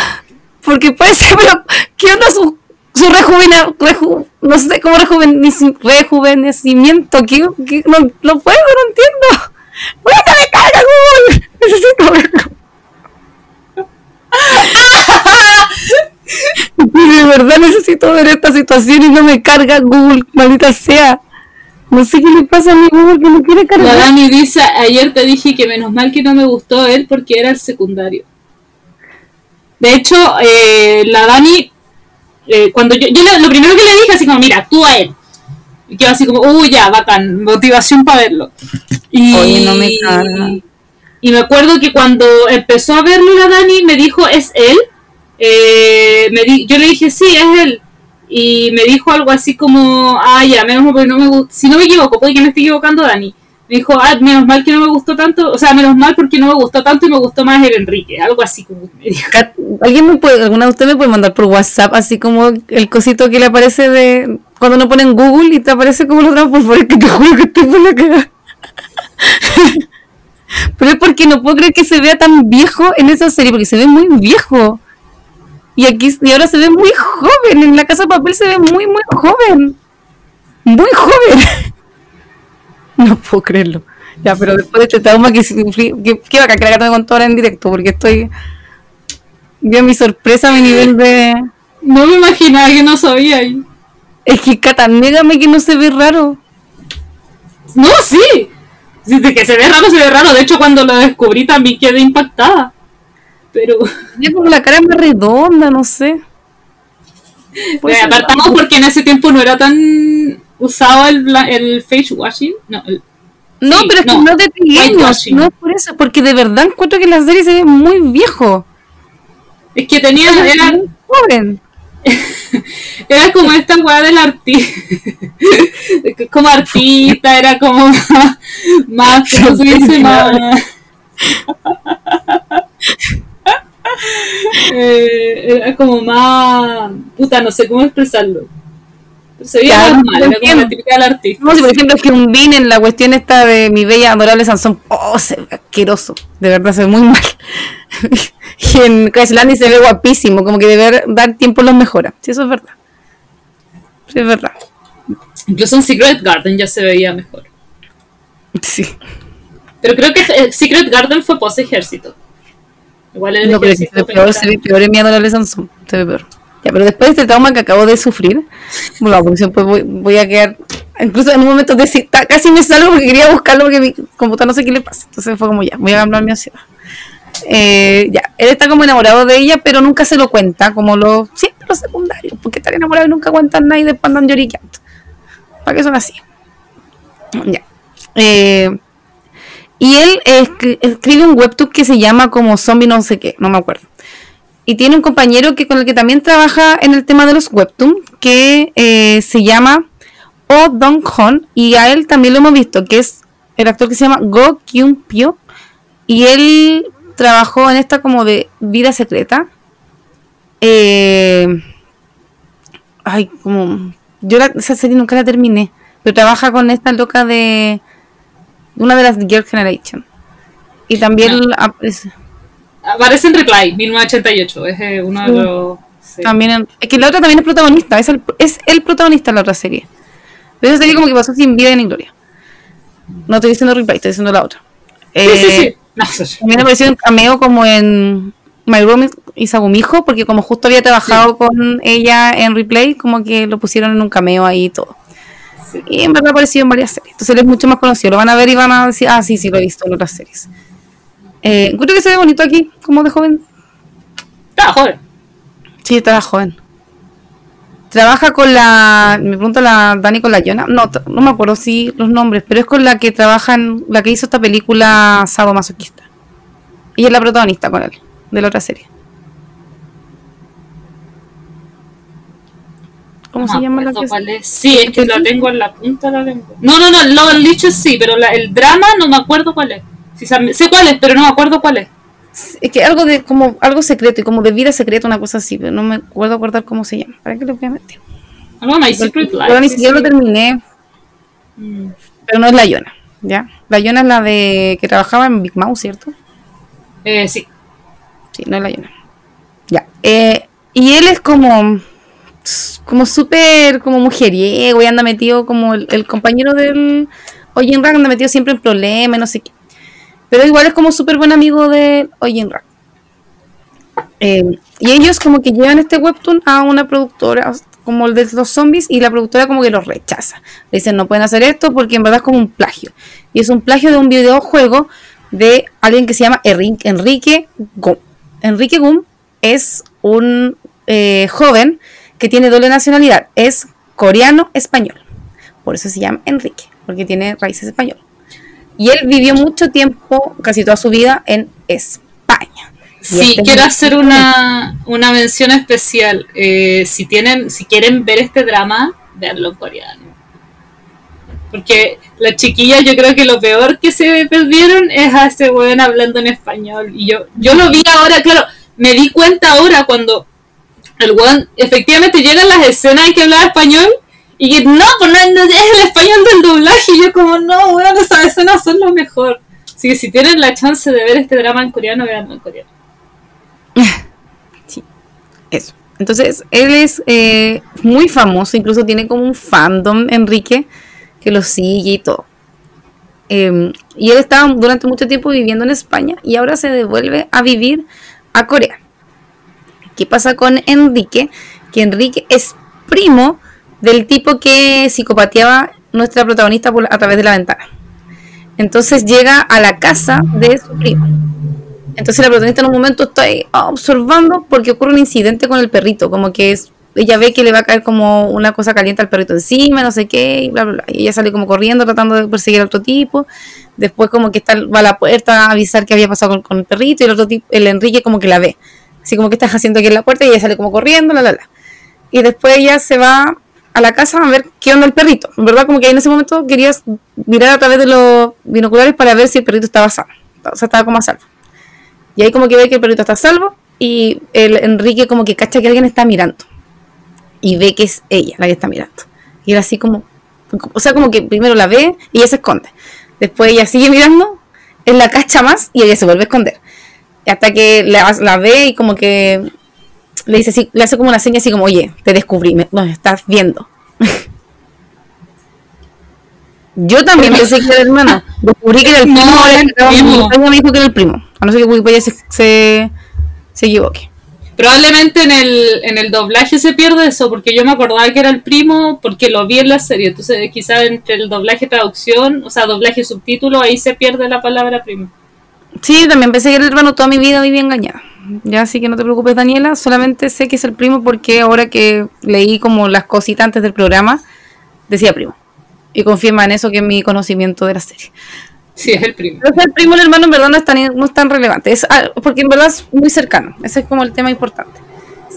Porque puede ser, pero ¿qué onda su, su rejuvena- reju- no sé, como rejuveneci- rejuvenecimiento? ¿Qué, qué- no, no puedo, no entiendo. ¡Voy a carga Google! Necesito verlo. De verdad necesito ver esta situación y no me carga Google, maldita sea. No sé qué le pasa a mi Google que no quiere La cargar. Dani dice, ayer te dije que menos mal que no me gustó él porque era el secundario. De hecho, eh, la Dani, eh, cuando yo, yo lo primero que le dije así como, mira, actúa él. Y quedó así como, uy, ya, bacán, motivación para verlo. Y, Oye, no me carga. Y me acuerdo que cuando empezó a verlo la Dani, me dijo, ¿es él? Eh, me di- yo le dije, sí, es él. Y me dijo algo así como, ah, ya, menos mal no me si no me equivoco, puede que me esté equivocando Dani. Me dijo, ah, menos mal que no me gustó tanto, o sea, menos mal porque no me gustó tanto y me gustó más el Enrique, algo así como me dijo. ¿Alguien me puede, alguna de ustedes me puede mandar por WhatsApp así como el cosito que le aparece de cuando uno pone en Google y te aparece como los dramas por favor, que te juro que estoy por la cara. Pero es porque no puedo creer que se vea tan viejo en esa serie, porque se ve muy viejo. Y aquí y ahora se ve muy joven, en la casa de papel se ve muy muy joven. Muy joven. No puedo creerlo. Ya, pero después de este trauma que sufrí, que, que bacán que la contó ahora en directo, porque estoy Vio mi sorpresa, mi nivel de. No me imaginaba que no sabía. Es que Cata, négame que no se ve raro. No, sí. Sí, De que se ve raro, se ve raro. De hecho, cuando lo descubrí también quedé impactada. Pero Tiene como la cara más redonda, no sé. Ser apartamos porque en ese tiempo no era tan usado el, el face washing. No, el- No, sí, pero es no. que no pequeños, Whitewashing. no es por eso, porque de verdad encuentro que la serie se ve muy viejo. es que tenía, era, muy joven. era como esta weá del artista. como artista, era como más, más ¿cómo se dice? Más. Eh, era como más. Puta, no sé cómo expresarlo. Se veía Claro, normal, era como la típica del artista. No, si por ejemplo Hyun Bin en la cuestión esta de mi bella adorable Sansón, oh, se ve asqueroso, de verdad se ve muy mal. y en Crash Landing se ve guapísimo, como que deber dar tiempo los mejora. Sí, eso es verdad. Sí, es verdad. Incluso en Secret Garden ya se veía mejor. Sí. Pero creo que eh, Secret Garden fue post ejército. Igual el No, pero se peor, se ve peor en mi Sansón. Se ve peor. Ya, pero después de este trauma que acabo de sufrir, bueno, después voy, voy a quedar. Incluso en un momento de, casi me salgo porque quería buscarlo porque mi computadora no sé qué le pasa. Entonces fue como ya, voy a calmar mi ansiedad. Eh, ya, él está como enamorado de ella, pero nunca se lo cuenta, como los siempre los secundarios, porque están enamorados y nunca cuentan nada y después andan lloriqueando. ¿Para qué son así? Ya. Eh, y él escri- escribe un webtoon que se llama como Zombie no sé qué, no me acuerdo. Y tiene un compañero que con el que también trabaja en el tema de los webtoon, que eh, se llama Oh Dong Hon, y a él también lo hemos visto, que es el actor que se llama Go Kyung Pyo, y él trabajó en esta como de vida secreta. Eh, ay, como yo la- esa serie nunca la terminé, pero trabaja con esta loca de una de las Girl Generation. Y también aparece- Aparece en Reply, 1988. Es eh, uno de los. sí. También en- es que la otra también es protagonista, es el, es el protagonista de la otra serie. Pero esa serie como que pasó sin vida ni gloria. No estoy diciendo replay, estoy diciendo la otra. Sí, sí, Eh, sí. No. También apareció un cameo como en My Room y Sagumijo, porque como justo había trabajado con ella en replay, como que lo pusieron en un cameo ahí y todo. Sí. Y en verdad apareció en varias series. Entonces él es mucho más conocido. Lo van a ver y van a decir, ah, sí, sí, lo he visto en otras series. Eh, que se ve bonito aquí, como de joven. Está joven. Sí, estaba joven. Trabaja con la. Me pregunta la Dani con la Yona. No, no me acuerdo si los nombres, pero es con la que trabajan. La que hizo esta película Sadomasoquista. Ella es la protagonista con él, de la otra serie. ¿Cómo No se llama la cuál es. Sí, es que la tengo en la punta de la lengua. No, no, no, lo el dicho sí, pero la- el drama no me acuerdo cuál es. Sí, sé cuál es, pero no me acuerdo cuál es. Es que algo de como algo secreto y como de vida secreta, una cosa así, pero no me acuerdo acordar cómo se llama. ¿Para qué lo voy a meter? Algo My Secret Life. Yo ni siquiera lo terminé, Mm. pero no es la Yona, ¿ya? La Yona es la de que trabajaba en Big Mouth, ¿cierto? Eh, sí. Sí, no es la Yona. Ya. Eh, y él es como. Como súper como mujeriego y anda metido como el, compañero del Oyen Rack anda metido siempre en problemas, no sé qué. Pero igual es como súper buen amigo de Oyen Rack. Eh, y ellos como que llevan este webtoon a una productora como el de los zombies y la productora como que los rechaza. Le dicen no pueden hacer esto porque en verdad es como un plagio. Y es un plagio de un videojuego de alguien que se llama Enri- Enrique Gum. Enrique Gum es un eh, joven que tiene doble nacionalidad. Es coreano-español. Por eso se llama Enrique, porque tiene raíces españolas. Y él vivió mucho tiempo, casi toda su vida, en España. Sí, este quiero hacer una, una mención especial. Eh, si tienen, si quieren ver este drama, veanlo en coreano. Porque la chiquilla, yo creo que lo peor que se perdieron es a ese weón hablando en español. Y yo, yo lo vi ahora, claro, me di cuenta ahora cuando el weón efectivamente llegan las escenas en que hablaba español y que no, pues no, no, es el español del doblaje. Y yo como, no, weón, esas escenas son lo mejor. Así que si tienen la chance de ver este drama en coreano, veanlo en coreano. Eso. Entonces, él es eh, muy famoso, incluso tiene como un fandom, Enrique, que lo sigue y todo. Eh, y él estaba durante mucho tiempo viviendo en España y ahora se devuelve a vivir a Corea. ¿Qué pasa con Enrique? Que Enrique es primo del tipo que psicopateaba nuestra protagonista a través de la ventana. Entonces llega a la casa de su primo. Entonces la protagonista en un momento está ahí observando porque ocurre un incidente con el perrito, como que ella ve que le va a caer como una cosa caliente al perrito encima, no sé qué, y bla, bla, bla. Y ella sale como corriendo tratando de perseguir a otro tipo. Después como que está, va a la puerta a avisar qué había pasado con, con el perrito y el otro tipo, el Enrique como que la ve. Así como que estás haciendo aquí en la puerta y ella sale como corriendo, la, la, la. Y después ella se va a la casa a ver qué onda el perrito. En verdad como que en ese momento querías mirar a través de los binoculares para ver si el perrito estaba sano. O sea, estaba como a salvo. Y ahí como que ve que el perrito está salvo y el Enrique como que cacha que alguien está mirando. Y ve que es ella la que está mirando. Y él así como, o sea, como que primero la ve y ella se esconde. Después ella sigue mirando, él la cacha más y ella se vuelve a esconder. Hasta que la, la ve y como que le dice así, le hace como una seña así como, oye, te descubrí, me, nos estás viendo. Yo también pensé que era hermano. Descubrí que era el No, primo. ahora era el primo. me dijo que era el primo. A no ser que Wikipedia se, se, se equivoque. Probablemente en el, en el doblaje se pierde eso, porque yo me acordaba que era el primo, porque lo vi en la serie. Entonces, quizás entre el doblaje traducción, o sea, doblaje subtítulo, ahí se pierde la palabra primo. Sí, también pensé que era el hermano. Toda mi vida viví engañada. Ya así que no te preocupes, Daniela. Solamente sé que es el primo porque ahora que leí como las cositas antes del programa, decía primo. Y confirma en eso que es mi conocimiento de la serie. Sí, es el primo. Pero el primo y el hermano en verdad no es tan, no es tan relevante. Es, ah, porque en verdad es muy cercano. Ese es como el tema importante.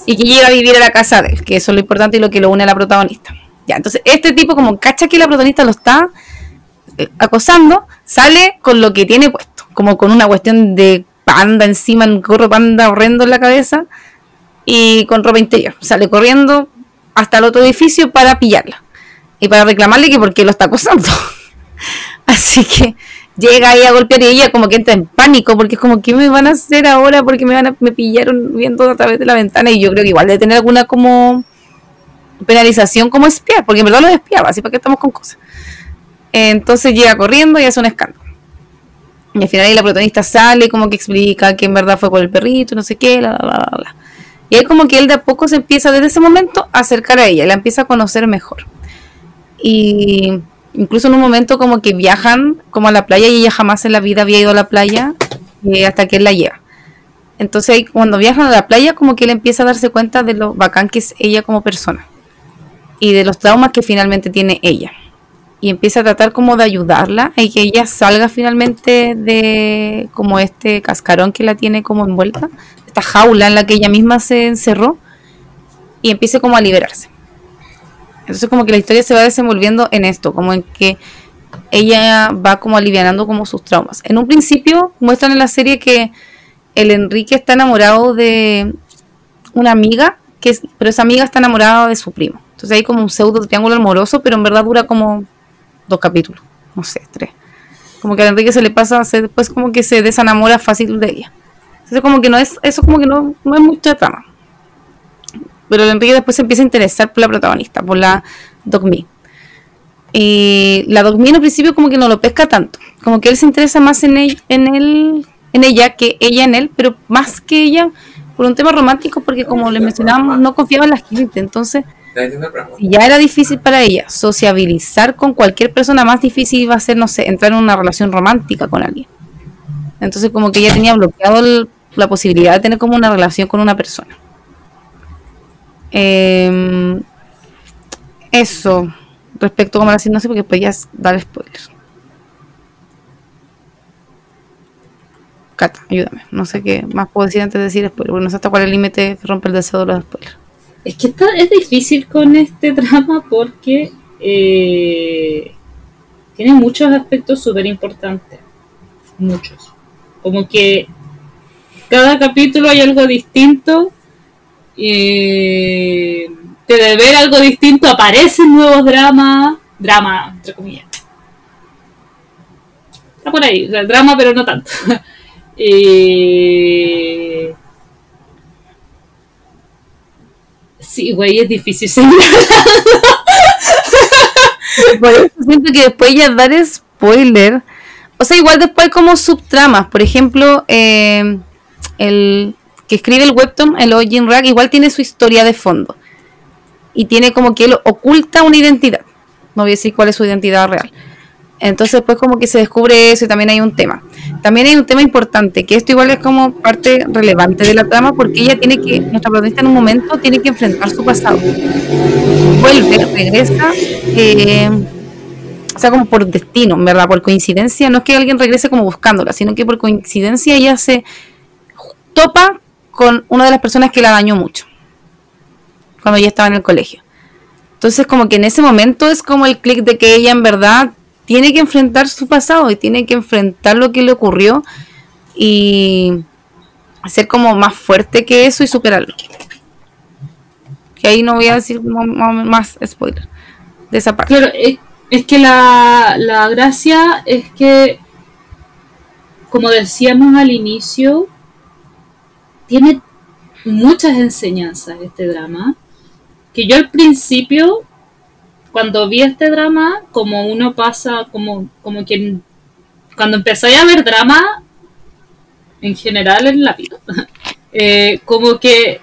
Y que llega a vivir a la casa de él, que eso es lo importante y lo que lo une a la protagonista. Ya, entonces este tipo como cacha que la protagonista lo está acosando, sale con lo que tiene puesto, como con una cuestión de panda encima, un gorro panda horrendo en la cabeza y con ropa interior. Sale corriendo hasta el otro edificio para pillarla y para reclamarle que porque lo está acosando. Así que llega ahí a golpear y ella como que entra en pánico porque es como, ¿qué me van a hacer ahora? Porque me van a, me pillaron viendo a través de la ventana y yo creo que igual debe tener alguna como penalización como espía, porque en verdad lo espiaba, así para que estamos con cosas. Entonces llega corriendo y hace un escándalo. Y al final la protagonista sale como que explica que en verdad fue por el perrito, no sé qué, la, la, la, la. Y ahí como que él de a poco se empieza desde ese momento a acercar a ella, la empieza a conocer mejor. Y incluso en un momento como que viajan como a la playa y ella jamás en la vida había ido a la playa eh, hasta que él la lleva. Entonces cuando viajan a la playa como que él empieza a darse cuenta de lo bacán que es ella como persona y de los traumas que finalmente tiene ella. Y empieza a tratar como de ayudarla y que ella salga finalmente de como este cascarón que la tiene como envuelta, esta jaula en la que ella misma se encerró y empiece como a liberarse. Entonces como que la historia se va desenvolviendo en esto, como en que ella va como alivianando como sus traumas. En un principio muestran en la serie que el Enrique está enamorado de una amiga, que pero esa amiga está enamorada de su primo. Entonces hay como un pseudo triángulo amoroso, pero en verdad dura como dos capítulos, no sé, tres. Como que a Enrique se le pasa, se, después como que se desenamora fácil de ella. Entonces como que no es, eso como que no, no es mucha trama. Pero Enrique después se empieza a interesar por la protagonista, por la Dogmi. Y la Dogmi en principio como que no lo pesca tanto. Como que él se interesa más en, él, en, él, en ella que ella en él, pero más que ella por un tema romántico, porque como le mencionábamos, no confiaba en la gente. Entonces, ya era difícil para ella sociabilizar con cualquier persona, más difícil iba a ser, no sé, entrar en una relación romántica con alguien. Entonces, como que ella tenía bloqueado la posibilidad de tener como una relación con una persona. Em, eso, respecto como a la sinopsis, porque es dar spoilers. Cata, ayúdame. No sé qué más puedo decir antes de decir spoilers, porque no sé hasta cuál es el límite que rompe el deseo de los spoilers. Es que está, es difícil con este drama porque eh, tiene muchos aspectos súper importantes. Muchos. Como que cada capítulo hay algo distinto. eh, de ver algo distinto aparecen nuevos dramas. Drama, entre comillas. Está por ahí, drama, pero no tanto. Eh, Sí, güey, es difícil. Por eso siento que después ya dar spoiler. O sea, igual después como subtramas. Por ejemplo, eh, el que escribe el webtoon, el Ojin Rack, igual tiene su historia de fondo. Y tiene como que él oculta una identidad. No voy a decir cuál es su identidad real. Entonces después como que se descubre eso y también hay un tema. También hay un tema importante, que esto igual es como parte relevante de la trama porque ella tiene que, nuestra protagonista en un momento tiene que enfrentar su pasado. Vuelve, regresa, eh, o sea, como por destino, ¿verdad? Por coincidencia, no es que alguien regrese como buscándola, sino que por coincidencia ella se topa con una de las personas que la dañó mucho cuando ella estaba en el colegio. Entonces como que en ese momento es como el clic de que ella en verdad tiene que enfrentar su pasado y tiene que enfrentar lo que le ocurrió y ser como más fuerte que eso y superarlo. Que ahí no voy a decir más spoiler de esa parte. Claro, es, es que la, la gracia es que, como decíamos al inicio, tiene muchas enseñanzas este drama. Que yo al principio, cuando vi este drama, como uno pasa, como, como quien, cuando empezáis a ver drama, en general en la vida, eh, como que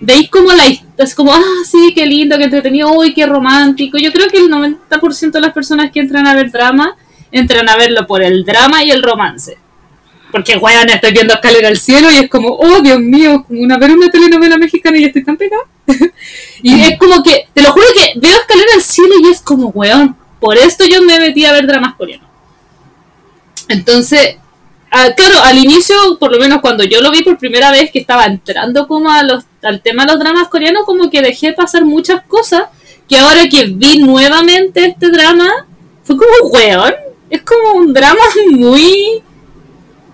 veis como la es como, ah, sí, qué lindo, qué entretenido, uy, qué romántico. Yo creo que el 90% de las personas que entran a ver drama, entran a verlo por el drama y el romance. Porque, weón, estoy viendo Escalera al Cielo y es como, oh, Dios mío, como una, ver una telenovela mexicana y estoy tan pegada. y es como que, te lo juro que veo Escalera al Cielo y es como, weón, por esto yo me metí a ver dramas coreanos. Entonces, claro, al inicio, por lo menos cuando yo lo vi por primera vez, que estaba entrando como al tema de los dramas coreanos, como que dejé pasar muchas cosas, que ahora que vi nuevamente este drama, fue como, weón, es como un drama muy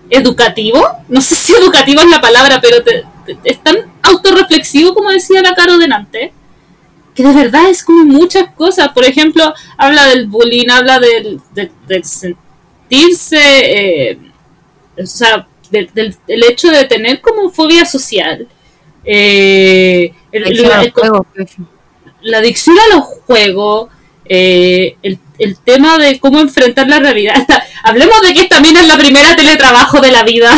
educativo. No sé si educativo es la palabra, pero te- es tan autorreflexivo como decía la Caro delante. Que de verdad es como muchas cosas. Por ejemplo, habla del bullying, habla del, del- del sentirse, eh, o sea, del, del- hecho de tener como fobia social. Eh, el- el- el- la adicción a los juegos, eh, el, el tema de cómo enfrentar la realidad. Hablemos de que esta mina es la primera teletrabajo de la vida.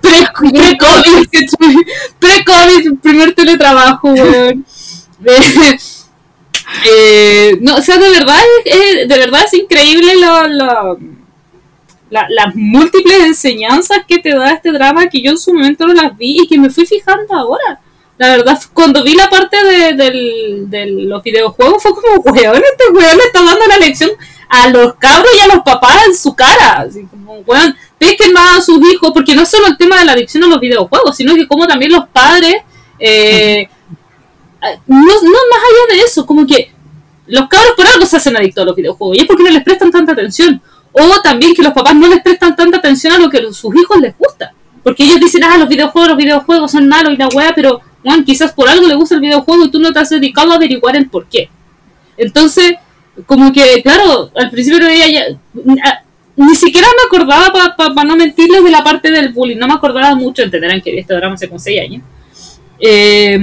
Pre- Pre-COVID, pre-COVID, primer teletrabajo, weón. Eh, no, o sea, de verdad, es, es- de verdad es increíble lo, lo- la- las múltiples enseñanzas que te da este drama que yo en su momento no las vi y que me fui fijando ahora. La verdad, cuando vi la parte de, del- de los videojuegos fue como, weón, este weón le está dando la lección a los cabros y a los papás en su cara. Así como, weón, pesquen más a sus hijos, porque no solo el tema de la adicción a los videojuegos, sino que como también los padres, eh, no, no más allá de eso, como que los cabros por algo se hacen adictos a los videojuegos y es porque no les prestan tanta atención. O también que los papás no les prestan tanta atención a lo que a sus hijos les gusta. Porque ellos dicen, ah, los videojuegos, los videojuegos son malos y la weá, pero, bueno, quizás por algo le gusta el videojuego y tú no te has dedicado a averiguar el por qué. Entonces, como que, claro, al principio no veía ya, ni siquiera me acordaba, para no mentirles, de la parte del bullying. No me acordaba mucho, entenderán que este drama hace como 6 años. Eh,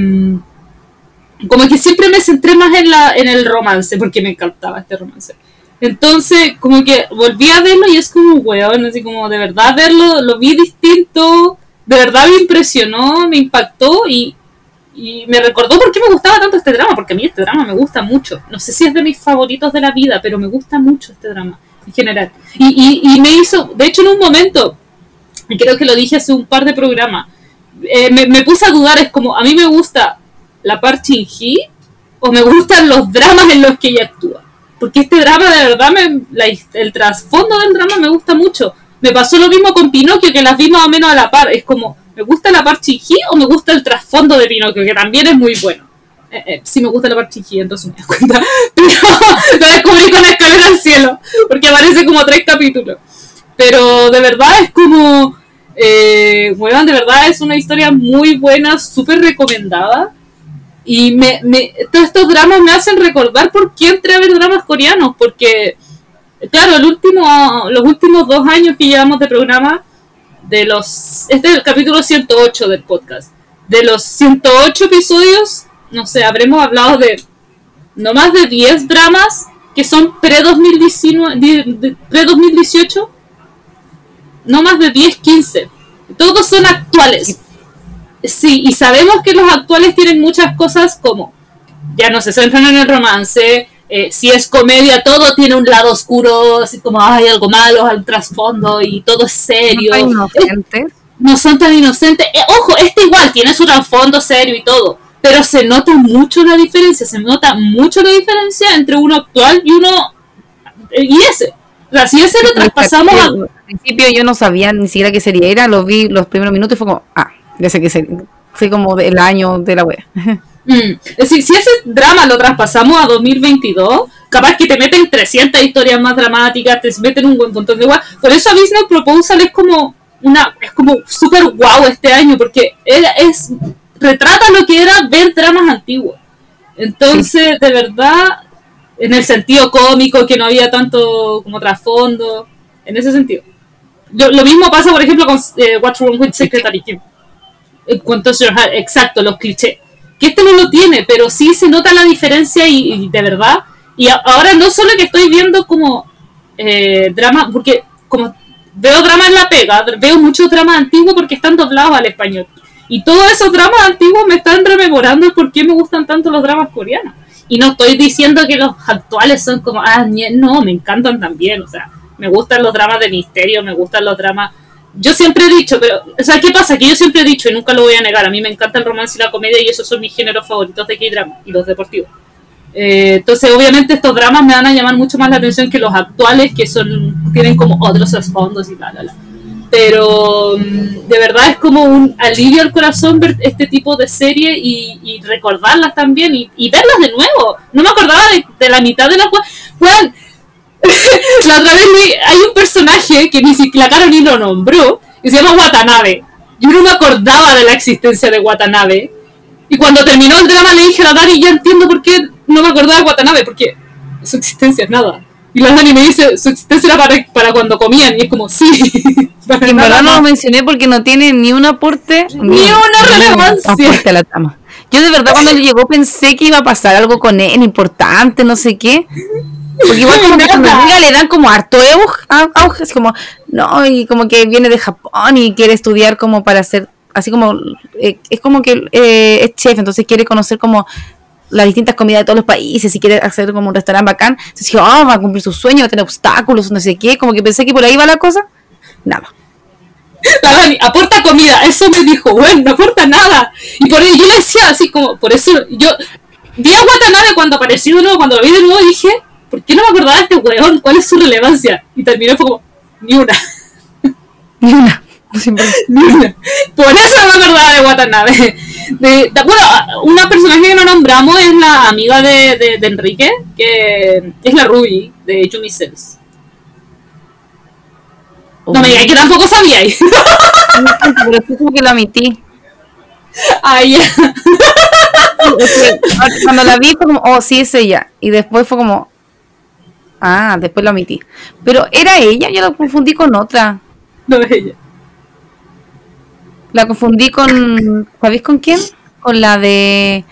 como que siempre me centré más en, la, en el romance, porque me encantaba este romance. Entonces, como que volví a verlo y es como, weón, así como de verdad verlo, lo vi distinto, de verdad me impresionó, me impactó y, y me recordó por qué me gustaba tanto este drama, porque a mí este drama me gusta mucho. No sé si es de mis favoritos de la vida, pero me gusta mucho este drama en general. Y, y, y me hizo, de hecho en un momento, y creo que lo dije hace un par de programas, eh, me, me puse a dudar, es como, a mí me gusta la Park Shin-hee o me gustan los dramas en los que ella actúa. Porque este drama, de verdad, me, la el trasfondo del drama me gusta mucho. Me pasó lo mismo con Pinocchio, que las vi más o menos a la par. Es como, ¿me gusta la Shin-hee o me gusta el trasfondo de Pinocchio? Que también es muy bueno. Eh, eh, sí me gusta la Shin-hee, entonces me das cuenta. Pero lo descubrí con la escalera al cielo, porque aparece como tres capítulos. Pero de verdad es como... Eh, bueno, de verdad es una historia muy buena, súper recomendada. Y me, me, todos estos dramas me hacen recordar por qué entré a ver dramas coreanos, porque, claro, el último, los últimos dos años que llevamos de programa, de los, este es el capítulo 108 del podcast, de los 108 episodios, no sé, habremos hablado de no más de 10 dramas que son pre-2018, pre-2018, no más de 10, 15. Todos son actuales. Sí, y sabemos que los actuales tienen muchas cosas como, ya no se centran en el romance, eh, si es comedia, todo tiene un lado oscuro, así como hay algo malo al trasfondo y todo es serio. No tan Eh, inocentes. no son tan inocentes. Eh, ojo, este igual tiene su trasfondo serio y todo, pero se nota mucho la diferencia, se nota mucho la diferencia entre uno actual y uno y ese. O sea, si ese lo traspasamos a, Al principio yo no sabía ni siquiera qué serie era, lo vi los primeros minutos y fue como, ah, ya sé qué serie. Fue como del año de la wea. Mm, Es decir, si ese drama lo traspasamos a 2022, capaz que te meten 300 historias más dramáticas, te meten un buen montón de guay. Por eso a Business Proposal es como una es como súper guau este año, porque él es retrata lo que era ver dramas antiguos. Entonces, de verdad, en el sentido cómico, que no había tanto como trasfondo, en ese sentido. Lo, lo mismo pasa, por ejemplo, con eh, What's Wrong with Secretary Kim. En cuanto a Sir Har- exacto, los clichés. Que este no lo tiene, pero sí se nota la diferencia y, de verdad. Y ahora no solo que estoy viendo como eh, drama, porque como veo drama en la pega, veo muchos dramas antiguos porque están doblados al español. Y todos esos dramas antiguos me están rememorando el por qué me gustan tanto los dramas coreanos. Y no estoy diciendo que los actuales son como, ah, no, me encantan también. O sea, me gustan los dramas de misterio, me gustan los dramas. Yo siempre he dicho, pero, o sea, ¿qué pasa? Que yo siempre he dicho, y nunca lo voy a negar, a mí me encanta el romance y la comedia, y esos son mis géneros favoritos de K-drama y los deportivos. Eh, entonces, obviamente, estos dramas me van a llamar mucho más la atención que los actuales, que son tienen como otros trasfondos y bla. Pero mm, de verdad es como un alivio al corazón ver este tipo de serie y, y recordarlas también y, y verlas de nuevo. No me acordaba de, de la mitad de las cosas. La otra vez hay un personaje que ni siquiera la Carol ni lo nombró, y se llama Watanabe. Yo no me acordaba de la existencia de Watanabe. Y cuando terminó el drama le dije a la Dani, ya entiendo por qué no me acordaba de Watanabe, porque su existencia es nada. Y la Dani me dice, su existencia era para, para cuando comían, y es como, sí. en verdad no lo mencioné porque no tiene ni un aporte Ni una relevancia. a la trama. Yo de verdad cuando él llegó pensé que iba a pasar algo con él importante, no sé qué. Porque igual como que cuando llega le dan como harto auge, au- auge, así como, no, y como que viene de Japón y quiere estudiar como para hacer, así como, eh, es como que eh, es chef, entonces quiere conocer como las distintas comidas de todos los países y quiere hacer como un restaurante bacán. Entonces dije, oh, va a cumplir su sueño, va a tener obstáculos, no sé qué, como que pensé que por ahí va la cosa. Nada. La Dani, aporta comida, eso me dijo, bueno, no aporta nada. Y por ello yo le decía así como, por eso yo vi a Watanabe cuando apareció de nuevo, cuando lo vi de nuevo dije, ¿por qué no me acordaba de este weón? ¿Cuál es su relevancia? Y terminó fue como, ni una, Ni una. Ni una. Por eso no me acordaba de Watanabe. De, de- bueno, una personaje que no nombramos es la amiga de, de, de Enrique, que es la Ruby de Yumi Sense. No me digas que tampoco sabíais. Pero sí como que lo omití. Ay, ya. Cuando la vi fue como, oh, sí, es ella. Y después fue como, ah, después lo omití. Pero era ella, yo la confundí con otra. No es ella. La confundí con, ¿sabéis con quién? Con la de,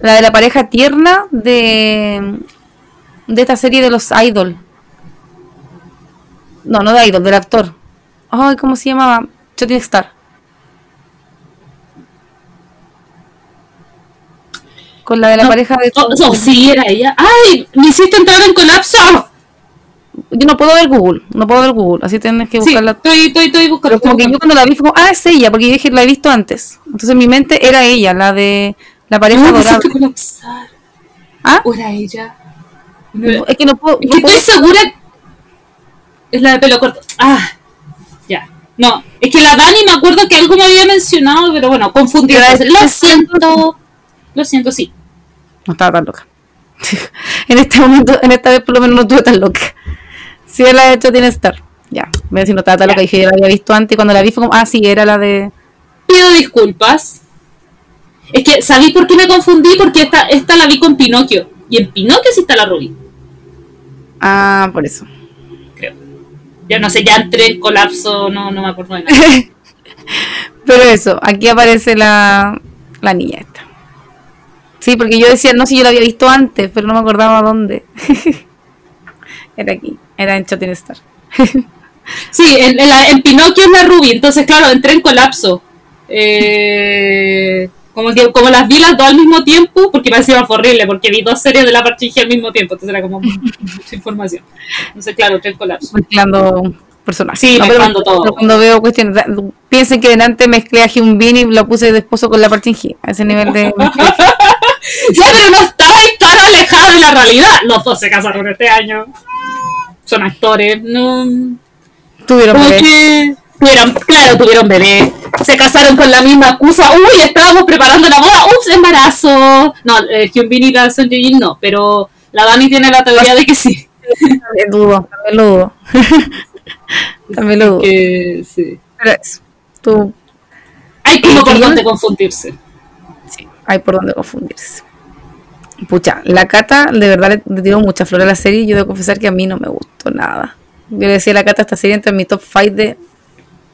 la de la pareja tierna de, de esta serie de los Idol. No, no de Idol, del actor. Ay, ¿cómo se llamaba? Shooting Star. Con la de la No, pareja de... Oh, oh, sí, era ella. ¡Ay! Me hiciste entrar en colapso. Yo no puedo ver Google, no puedo ver Google, así tienes que Sí, buscarla. estoy, estoy, estoy buscando. Pero como que yo cuando la vi fue como, ah, es ella, porque yo dije, la he visto antes. Entonces en mi mente era ella, la de la pareja No, dorada. colapsar. ¿Ah? ¿O era ella? No Es que no puedo. Es no que puedo- estoy segura. Es la de pelo corto. Ah, ya. No, es que la Dani me acuerdo que algo me había mencionado, pero bueno, confundí. Lo siento. Lo siento, sí. No estaba tan loca. en este momento, en esta vez por lo menos no estuve tan loca. Sí, la de hecho tiene Star. Ya, voy a decir, no estaba tan Ya. loca. Dije, yo la había visto antes y cuando la vi fue como, ah, sí, era la de. Pido disculpas. Es que, ¿sabí por qué me confundí? Porque esta, esta la vi con Pinocchio. Y en Pinocchio sí está la Ruby, Ah, por eso. creo. Ya no sé, ya entré en colapso, no, no me acuerdo de nada. Pero eso, aquí aparece la, la niña. Sí, porque yo decía, no, si yo la había visto antes, pero no me acordaba dónde. era aquí, era en Shooting Star. Sí, en, en la- en Pinocchio es la Ruby, entonces claro, entré en colapso. Eh, como que como las vi las dos al mismo tiempo, porque me parecía fue horrible, porque vi dos series de la Parchigi al mismo tiempo, entonces era como mucha información. Entonces claro, entré en colapso. Mezclando personajes. Sí, pero mezclando todo. Cuando veo cuestiones, piensen que delante mezclé a Hyunbin y lo puse de esposo con la Parchingi. A ese nivel de. pero no estaba tan alejado de la realidad. Los dos se casaron este año. Son actores, no. Tuvieron bebé. tuvieron, claro, tuvieron bebé. Se casaron con la misma excusa. Uy, estábamos preparando la boda. Ups, embarazo. No, eh, Hyunbin y la Son Ye-jin no, pero la Dani tiene la teoría de que sí. También dudo, también lo dudo. también lo dudo. Que sí. Pero eso, tú, Hay como por donde confundirse. Hay por donde confundirse. Pucha, la Cata de verdad le, tiró mucha flor a la serie y yo debo confesar que a mí no me gustó nada. Yo le decía a la Cata, esta serie entra en mi top 5 de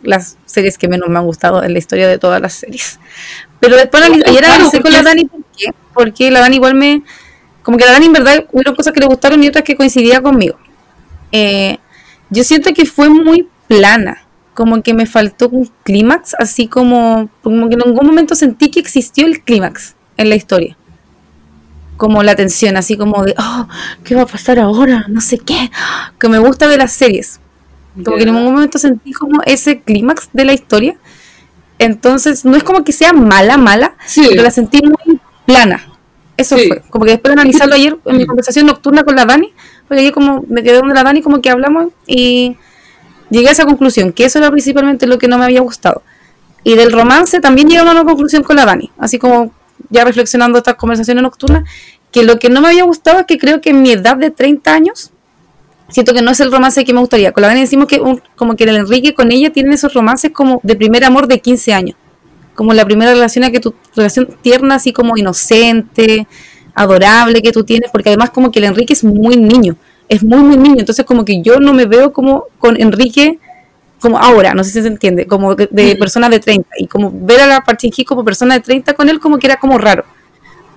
las series que menos me han gustado en la historia de todas las series. Pero después ayer Claro, analicé con la Dani por qué. Porque la Dani igual me... Como que la Dani en verdad hubieron cosas que le gustaron y otras que coincidía conmigo. Eh, yo siento que fue muy plana. Como que me faltó un clímax, así como, como que en ningún momento sentí que existió el clímax en la historia. Como la tensión, así como de, oh, ¿qué va a pasar ahora? No sé qué. Que me gusta de las series. Como que en ningún momento sentí como ese clímax de la historia. Entonces, no es como que sea mala, mala, Sí. pero la sentí muy plana. Eso Sí. fue. Como que después de analizarlo ayer en mi conversación nocturna con la Dani, porque ayer como me quedé donde la Dani, como que hablamos y llegué a esa conclusión, que eso era principalmente lo que no me había gustado. Y del romance también llegamos a una conclusión con la Dani, así como ya reflexionando estas conversaciones nocturnas, que lo que no me había gustado es que creo que en mi edad de 30 años siento que no es el romance que me gustaría. Con la Dani decimos que como que el Enrique con ella tienen esos romances como de primer amor de 15 años. Como la primera relación que tu relación tierna, así como inocente, adorable que tú tienes, porque además como que el Enrique es muy niño, es muy muy niño, entonces como que yo no me veo como con Enrique como ahora, no sé si se entiende, como de, de persona de 30 y como ver a la Parchinki como persona de 30 con él como que era como raro.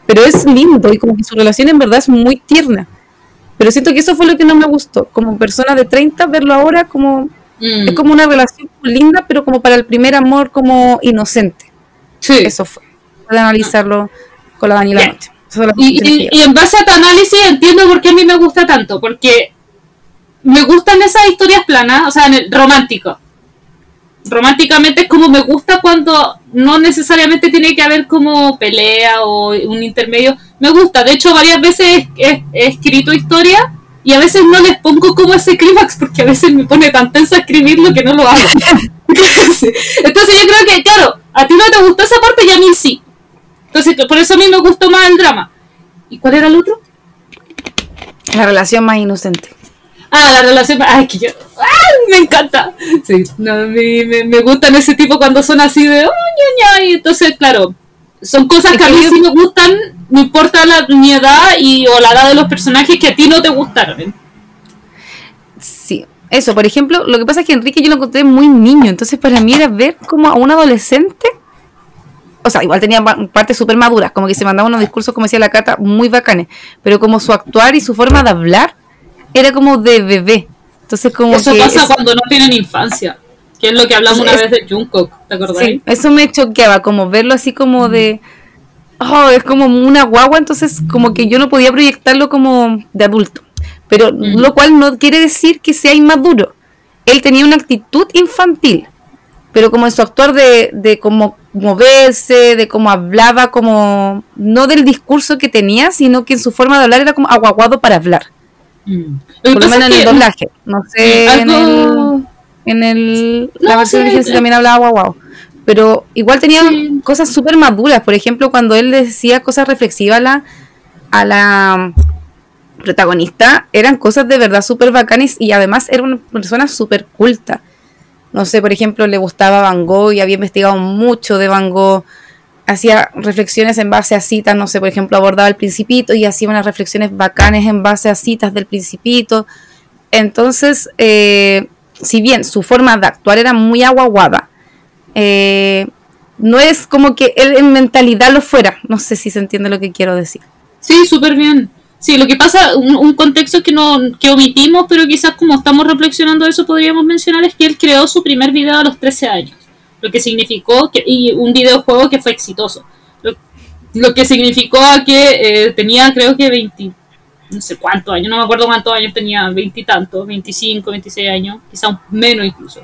Pero es lindo y como que su relación en verdad es muy tierna. Pero siento que eso fue lo que no me gustó. Como persona de 30, verlo ahora como. Mm, Es como una relación linda, pero como para el primer amor, como inocente. sí. Eso fue. Puede analizarlo con la Dani la Bien. noche. Y, en base a tu análisis entiendo por qué a mí me gusta tanto, porque me gustan esas historias planas, o sea, en el romántico. Románticamente es como me gusta cuando no necesariamente tiene que haber como pelea o un intermedio. Me gusta, de hecho varias veces he, he- escrito historias y a veces no les pongo como ese clímax porque a veces me pone tan tensa escribirlo que no lo hago. Entonces yo creo que, claro, a ti no te gustó esa parte y a mí sí. Entonces por eso a mí me gustó más el drama. ¿Y cuál era el otro? La relación más inocente. Ah, la relación. Ay, que yo. ¡Ay! Me encanta. Sí, no, me, me, me gustan ese tipo cuando son así de. ¡Oh, ña, ña! Y entonces, claro, son cosas Es que a mí yo- sí me gustan, no importa la, mi edad y, o la edad de los personajes que a ti no te gustaron. Sí. Eso, por ejemplo, lo que pasa es que Enrique yo lo encontré muy niño, entonces para mí era ver como a un adolescente, o sea, igual tenía pa- partes súper maduras, como que se mandaba unos discursos, como decía la Cata, muy bacanes, pero como su actuar y su forma de hablar era como de bebé. Entonces como Eso que pasa cuando no tienen infancia, que es lo que hablamos una Es- vez de Jungkook, ¿te acordás? sí, eso me choqueaba, como verlo así como de... Oh, es como una guagua, entonces como que yo no podía proyectarlo como de adulto. Pero Mm. lo cual no quiere decir que sea inmaduro. Él tenía una actitud infantil, pero como en su actuar de, de cómo moverse, de cómo hablaba, como no del discurso que tenía, sino que en su forma de hablar era como aguaguado para hablar. Mm. Por lo menos en el que- doblaje. No sé, en el, en el, la versión sí, original sí también hablaba guau guau. Pero igual tenía Sí. cosas súper maduras. Por ejemplo, cuando él decía cosas reflexivas a la, a la protagonista, eran cosas de verdad súper bacanes y además era una persona súper culta. No sé, por ejemplo, le gustaba Van Gogh y había investigado mucho de Van Gogh. Hacía reflexiones en base a citas, no sé, por ejemplo, abordaba el Principito y hacía unas reflexiones bacanes en base a citas del Principito. Entonces, eh, si bien su forma de actuar era muy aguaguada, eh, no es como que él en mentalidad lo fuera. No sé si se entiende lo que quiero decir. Sí, súper bien. Sí, lo que pasa, un, contexto que no que omitimos, pero quizás como estamos reflexionando eso podríamos mencionar es que él creó su primer video a los 13 años, lo que significó que y un videojuego que fue exitoso, lo, lo que significó a que eh, tenía creo que 20, no sé cuántos años, no me acuerdo cuántos años tenía, veintitantos, 25, 26 años, quizás menos incluso.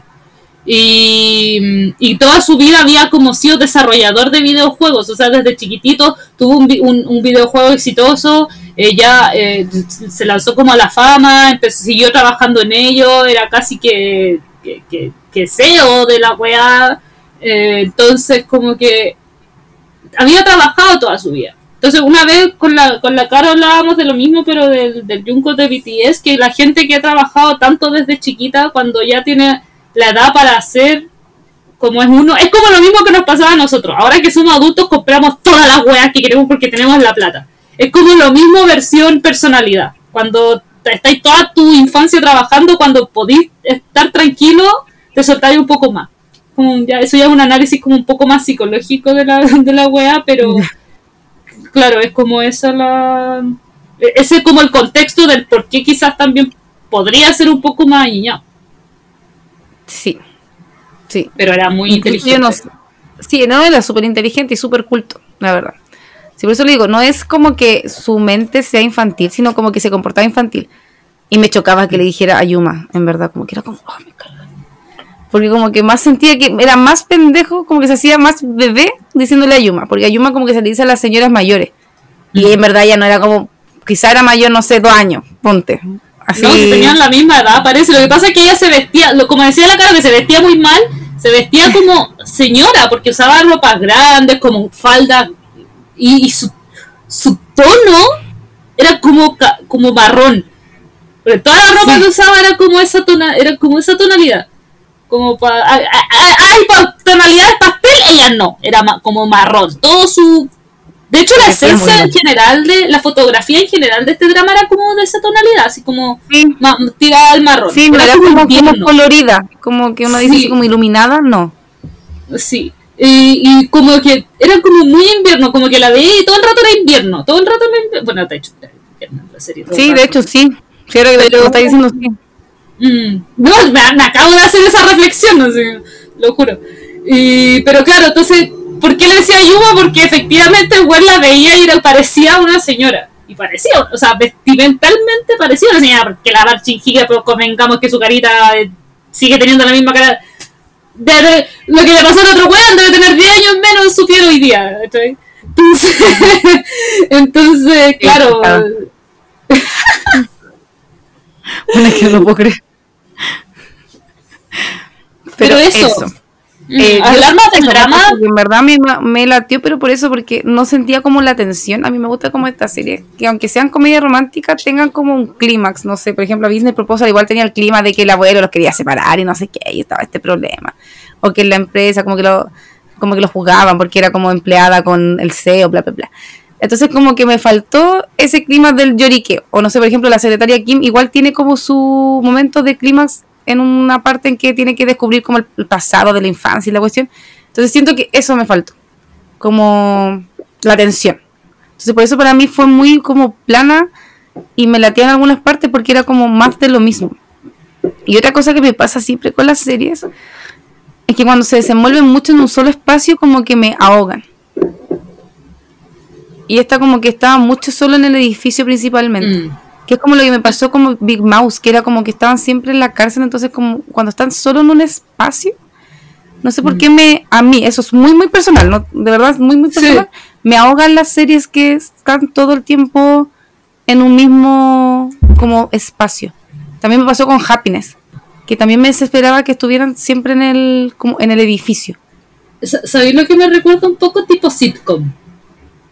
Y, y toda su vida había como sido desarrollador de videojuegos, o sea, desde chiquitito tuvo un- un videojuego exitoso, ella eh, se lanzó como a la fama, siguió trabajando en ello, era casi que, que, que- que CEO de la weá, eh, entonces como que había trabajado toda su vida. Entonces una vez con la, con la cara hablábamos de lo mismo, pero del, del Junko de BTS, que la gente que ha trabajado tanto desde chiquita, cuando ya tiene la edad para hacer como es uno, es como lo mismo que nos pasaba a nosotros. Ahora que somos adultos compramos todas las weas que queremos porque tenemos la plata. Es como lo mismo versión personalidad. Cuando estáis toda tu infancia trabajando, cuando podéis estar tranquilo, te soltáis un poco más. Como ya, eso ya es un análisis como un poco más psicológico de la, de la wea, pero claro, es como esa la... e- Ese es como el contexto del por qué quizás también podría ser un poco más niñado, Sí. Sí. pero era muy Incluso inteligente. no. Sí, no, era súper inteligente y súper culto, la verdad. Sí, por eso le digo, no es como que su mente sea infantil, sino como que se comportaba infantil. Y me chocaba que le dijera Ayuma, en verdad, como que era como, "Oh, me caga". Porque como que más sentía que era más pendejo, como que se hacía más bebé diciéndole Ayuma, porque Ayuma como que se le dice a las señoras mayores. Y en verdad ya no era como, quizá era mayor, no sé, dos años, ponte. Así, No, si tenían la misma edad, parece. Lo que pasa es que ella se vestía, lo, como decía la cara, que se vestía muy mal, se vestía como señora, porque usaba ropas grandes, como falda, y, y su, su tono era como, como marrón. Toda la ropa que usaba era como esa tona, era como esa tonalidad. Como para hay pa- tonalidades pastel, ella no, era ma- como marrón. Todo su de hecho la esencia en general de la fotografía en general de este drama era como de esa tonalidad, así como Sí, ma- tirada al marrón. sí, no era como, como colorida, como que uno dice Sí. así como iluminada, no. Sí. Y, y como que era como muy invierno, como que la veía y todo el rato era invierno, todo el rato era invierno. Bueno, de hecho, era invierno la serie. Sí, de hecho sí. Que lo está diciendo sí. Mm, no, me, me acabo de hacer esa reflexión, así, lo juro. Y, pero claro, entonces, ¿por qué le decía Yuma? Porque efectivamente el la veía y era, parecía una señora. Y parecía, o sea, vestimentalmente parecía una señora, porque la Barchinjiga, pues convengamos que su carita eh, sigue teniendo la misma cara. Debe- lo que le pasó al otro weón debe tener 10 años menos su piel hoy día. ¿cachai? Entonces, entonces claro. Bueno, es que no lo puedo creer. Pero eso. Eh, más del drama. En verdad me, me latió, pero por eso, porque no sentía como la tensión. A mí me gusta como esta serie, que aunque sean comedias románticas, tengan como un clímax. No sé, por ejemplo, Disney Proposal igual tenía el clima de que el abuelo los quería separar y no sé qué, y estaba este problema. O que la empresa como que lo, como que lo juzgaban porque era como empleada con el CEO, bla, bla, bla. Entonces como que me faltó ese clima del lloriqueo. O no sé, por ejemplo, la secretaria Kim igual tiene como su momento de clímax en una parte en que tiene que descubrir como el, pasado de la infancia y la cuestión. Entonces siento que eso me faltó. Como la tensión. Entonces por eso para mí fue muy como plana y me latía en algunas partes porque era como más de lo mismo. Y otra cosa que me pasa siempre con las series es que cuando se desenvuelven mucho en un solo espacio como que me ahogan. Y esta como que estaba mucho solo en el edificio principalmente. Mm. Que es como lo que me pasó como Big Mouse, que era como que estaban siempre en la cárcel, entonces como cuando están solo en un espacio, no sé por qué me, a mí, eso es muy muy personal, ¿no? de verdad es muy muy Sí. personal, me ahogan las series que están todo el tiempo en un mismo como espacio. También me pasó con Happiness, que también me desesperaba que estuvieran siempre en el, como en el edificio. Sa- ¿Sabéis lo que me recuerda un poco tipo sitcom?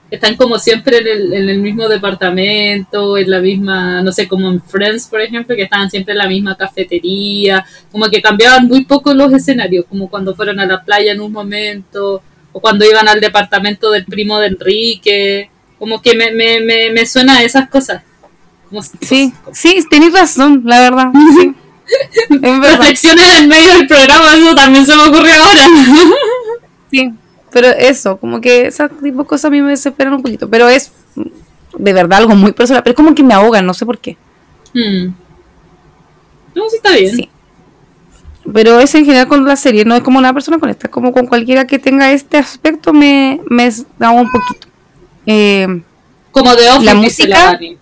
Están como siempre en el, en el mismo departamento, en la misma, no sé, como en Friends, por ejemplo, que estaban siempre en la misma cafetería, como que cambiaban muy poco los escenarios, como cuando fueron a la playa en un momento, o cuando iban al departamento del primo de Enrique, como que me, me, me, me suena a esas cosas. Como Sí, sí, tenéis razón, la verdad. Sí. Es verdad. Reflexiones en medio del programa, eso también se me ocurrió ahora. Sí, pero eso, como que ese tipo de cosas a mí me desesperan un poquito. Pero es de verdad algo muy personal. Pero es como que me ahogan, no sé por qué. Hmm. No, sí está bien. Sí. Pero es en general con la serie, no es como una persona con esta, es como con cualquiera que tenga este aspecto me, me da un poquito. Eh, Como de Office, La música- la Dani.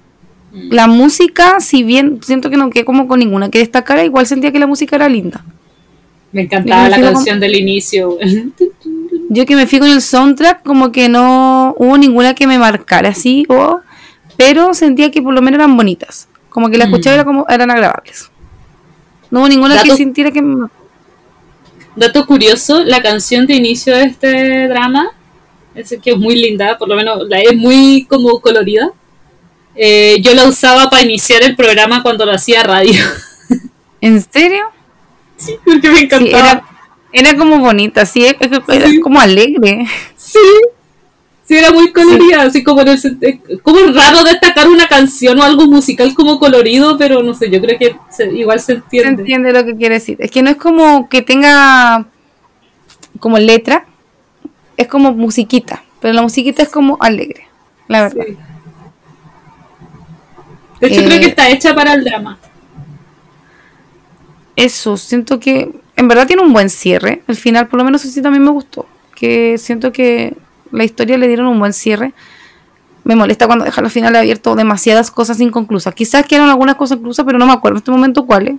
la música, si bien siento que no quedé como con ninguna que destacara, igual sentía que la música era linda. Me encantaba la canción del inicio. Yo que me fui con el soundtrack, como que no hubo ninguna que me marcara así, o- pero sentía que por lo menos eran bonitas. Como que la escuchaba Mm. era como, eran agradables. No hubo ninguna que Dato- sintiera que... me- Dato curioso, la canción de inicio de este drama, es que es muy linda, por lo menos la es muy como colorida. Eh, yo la usaba para iniciar el programa cuando lo hacía radio. ¿En serio? Porque me Sí, encantaba. era, era como bonita, sí, era Sí. como alegre. Sí. Sí, era muy colorida, así como en el eh, como raro destacar una canción o algo musical como colorido, pero no sé, yo creo que se- igual se Se entiende. entiende lo que quiere decir. Es que no es como que tenga como letra, es como musiquita, pero la musiquita es como alegre, la verdad. Sí. De hecho, Eh, creo que está hecha para el drama. Eso, siento que en verdad tiene un buen cierre. El final, por lo menos, así también me gustó. Que siento que la historia le dieron un buen cierre. Me molesta cuando dejan al final abierto demasiadas cosas inconclusas. Quizás quedaron algunas cosas inclusas, pero no me acuerdo en este momento cuáles.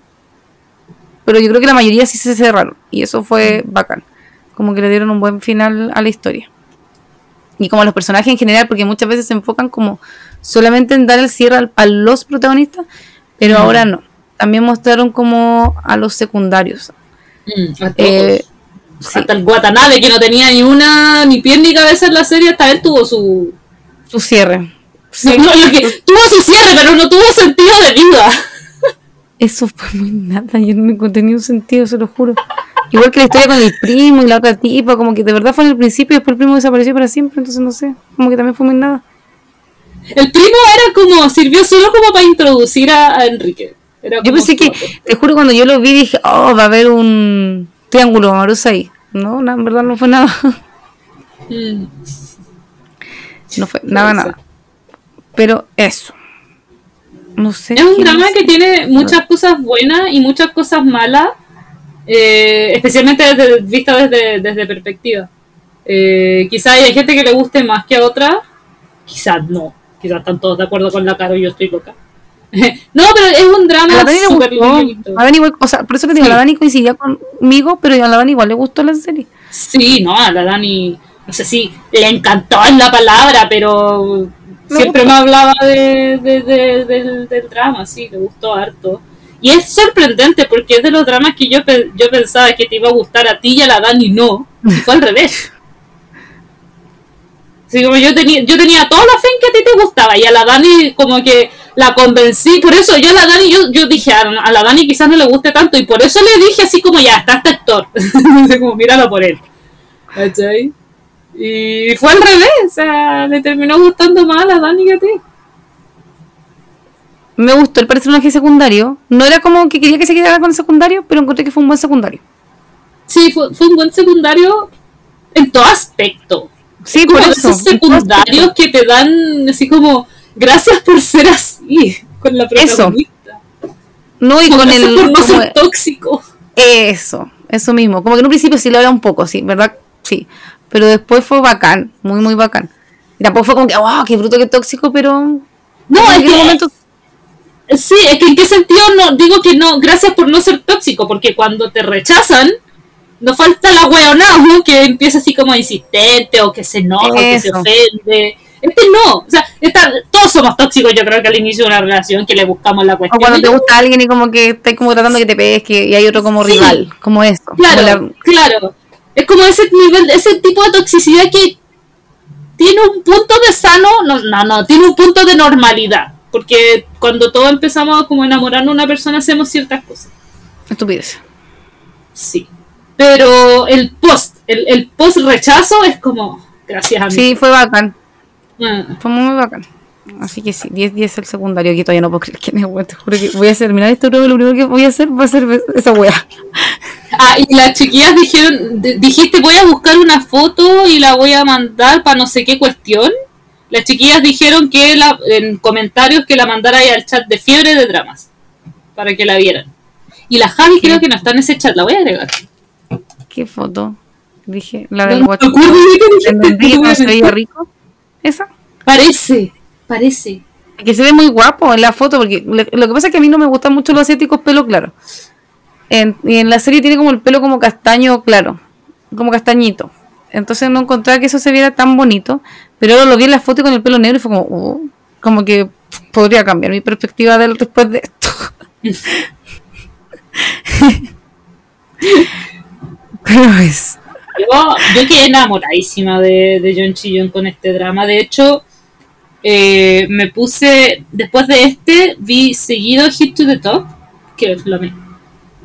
Pero yo creo que la mayoría sí se cerraron. Y eso fue bacán. Como que le dieron un buen final a la historia. Y como a los personajes en general, porque muchas veces se enfocan como solamente en dar el cierre al- a los protagonistas, pero Mm. ahora no. También mostraron como a los secundarios. Mm, a. Eh, sí, Hasta el Watanabe, que no tenía ni una, ni pie ni cabeza en la serie, hasta él tuvo su. su cierre. Sí. No, lo que- tuvo su cierre, pero no tuvo sentido de vida. eso fue muy nada, yo no encontré ni un sentido, se lo juro. Igual que la historia con el primo y la otra tipa, como que de verdad fue en el principio y después el primo desapareció para siempre, entonces no sé, como que también fue muy nada. El primo era como, sirvió solo como para introducir a, a Enrique. Era Yo pensé que, te juro, cuando yo lo vi dije, oh, va a haber un triángulo amoroso ahí. No, no, en verdad no fue nada. Mm. No fue nada, nada. Pero eso. No sé. Es un drama que tiene muchas cosas buenas y muchas cosas malas, eh, especialmente desde, vista desde, desde perspectiva. Eh, quizá hay gente que le guste más que a otra, quizás no, quizás están todos de acuerdo con la cara y yo estoy loca. No, pero es un A drama la Dani le súper gustó. lindo. A Dani igual, o sea, por eso que digo, Sí. la Dani coincidía conmigo, pero a la Dani igual le gustó la serie. Sí, no, a la Dani, no sé si le encantó en la palabra, pero Me siempre gustó. me hablaba de, de- de- del, del drama, sí, le gustó harto. Y es sorprendente porque es de los dramas que yo, yo pensaba que te iba a gustar a ti y a la Dani no, y fue al revés. Así como yo tenía, yo tenía toda la fe en que a ti te gustaba y a la Dani como que la convencí, por eso yo a la Dani, yo, yo dije, a, a la Dani quizás no le guste tanto y por eso le dije así como ya, está este actor, como míralo por él. ¿Cachai? Y fue al revés, o sea, le terminó gustando más a la Dani que a ti. Me gustó el personaje secundario. No era como que quería que se quedara con el secundario, pero encontré que fue un buen secundario. Sí, fue, fue un buen secundario en todo aspecto. Sí, por eso. esos secundarios que te dan así como, gracias por ser así con la Eso. protagonista. No, y con el. por no ser tóxico. Eso, eso mismo. Como que en un principio sí lo era un poco, sí, ¿verdad? Sí. Pero después fue bacán, muy, muy bacán. Y tampoco fue como que, wow, qué bruto, qué tóxico, pero. No, en es que, momento- sí, es que en qué sentido no, digo que no, gracias por no ser tóxico, porque cuando te rechazan, no falta la weonada, ¿no? Que empieza así como insistente, o que se enoja, o que se ofende. Este no, o sea, esta- todos somos tóxicos, yo creo que al inicio de una relación que le buscamos la O cuestión. cuando y te gusta alguien y como que estás como tratando que te pesque y hay otro como Sí. rival, como como Claro, la- claro. Es como ese nivel, ese tipo de toxicidad que tiene un punto de sano, no, no, no, tiene un punto de normalidad. Porque cuando todos empezamos a como enamorarnos de una persona hacemos ciertas cosas. estupidez. Sí. Pero el post, el, el post rechazo es como, gracias a mí. Sí, fue bacán. Ah, Fue muy, bacán. Así que sí, 10 10 el secundario, que todavía no puedo creer quién es, weón. Te juro que voy a terminar esto, creo que lo primero que voy a hacer va a ser esa wea. Ah, y las chiquillas dijeron, di- dijiste voy a buscar una foto y la voy a mandar para no sé qué cuestión. Las chiquillas dijeron que la, en comentarios que la mandara ahí al chat de fiebre de dramas para que la vieran. Y la Javi creo que no está en ese chat, la voy a agregar. ¿Qué foto? Dije, la del guacho. ¿El rico? Esa. Parece, parece. Que se ve muy guapo en la foto, porque lo que pasa es que a mí no me gustan mucho los asiáticos pelo claro. En, y en la serie tiene como el pelo como castaño claro, como castañito. Entonces no encontraba que eso se viera tan bonito, pero lo vi en la foto con el pelo negro y fue como, oh, como que podría cambiar mi perspectiva de él después de esto. pero es. Yo, yo quedé enamoradísima de, de John Chillon con este drama. De hecho, eh, me puse, después de este, vi seguido Hit to the Top, que es lo mismo.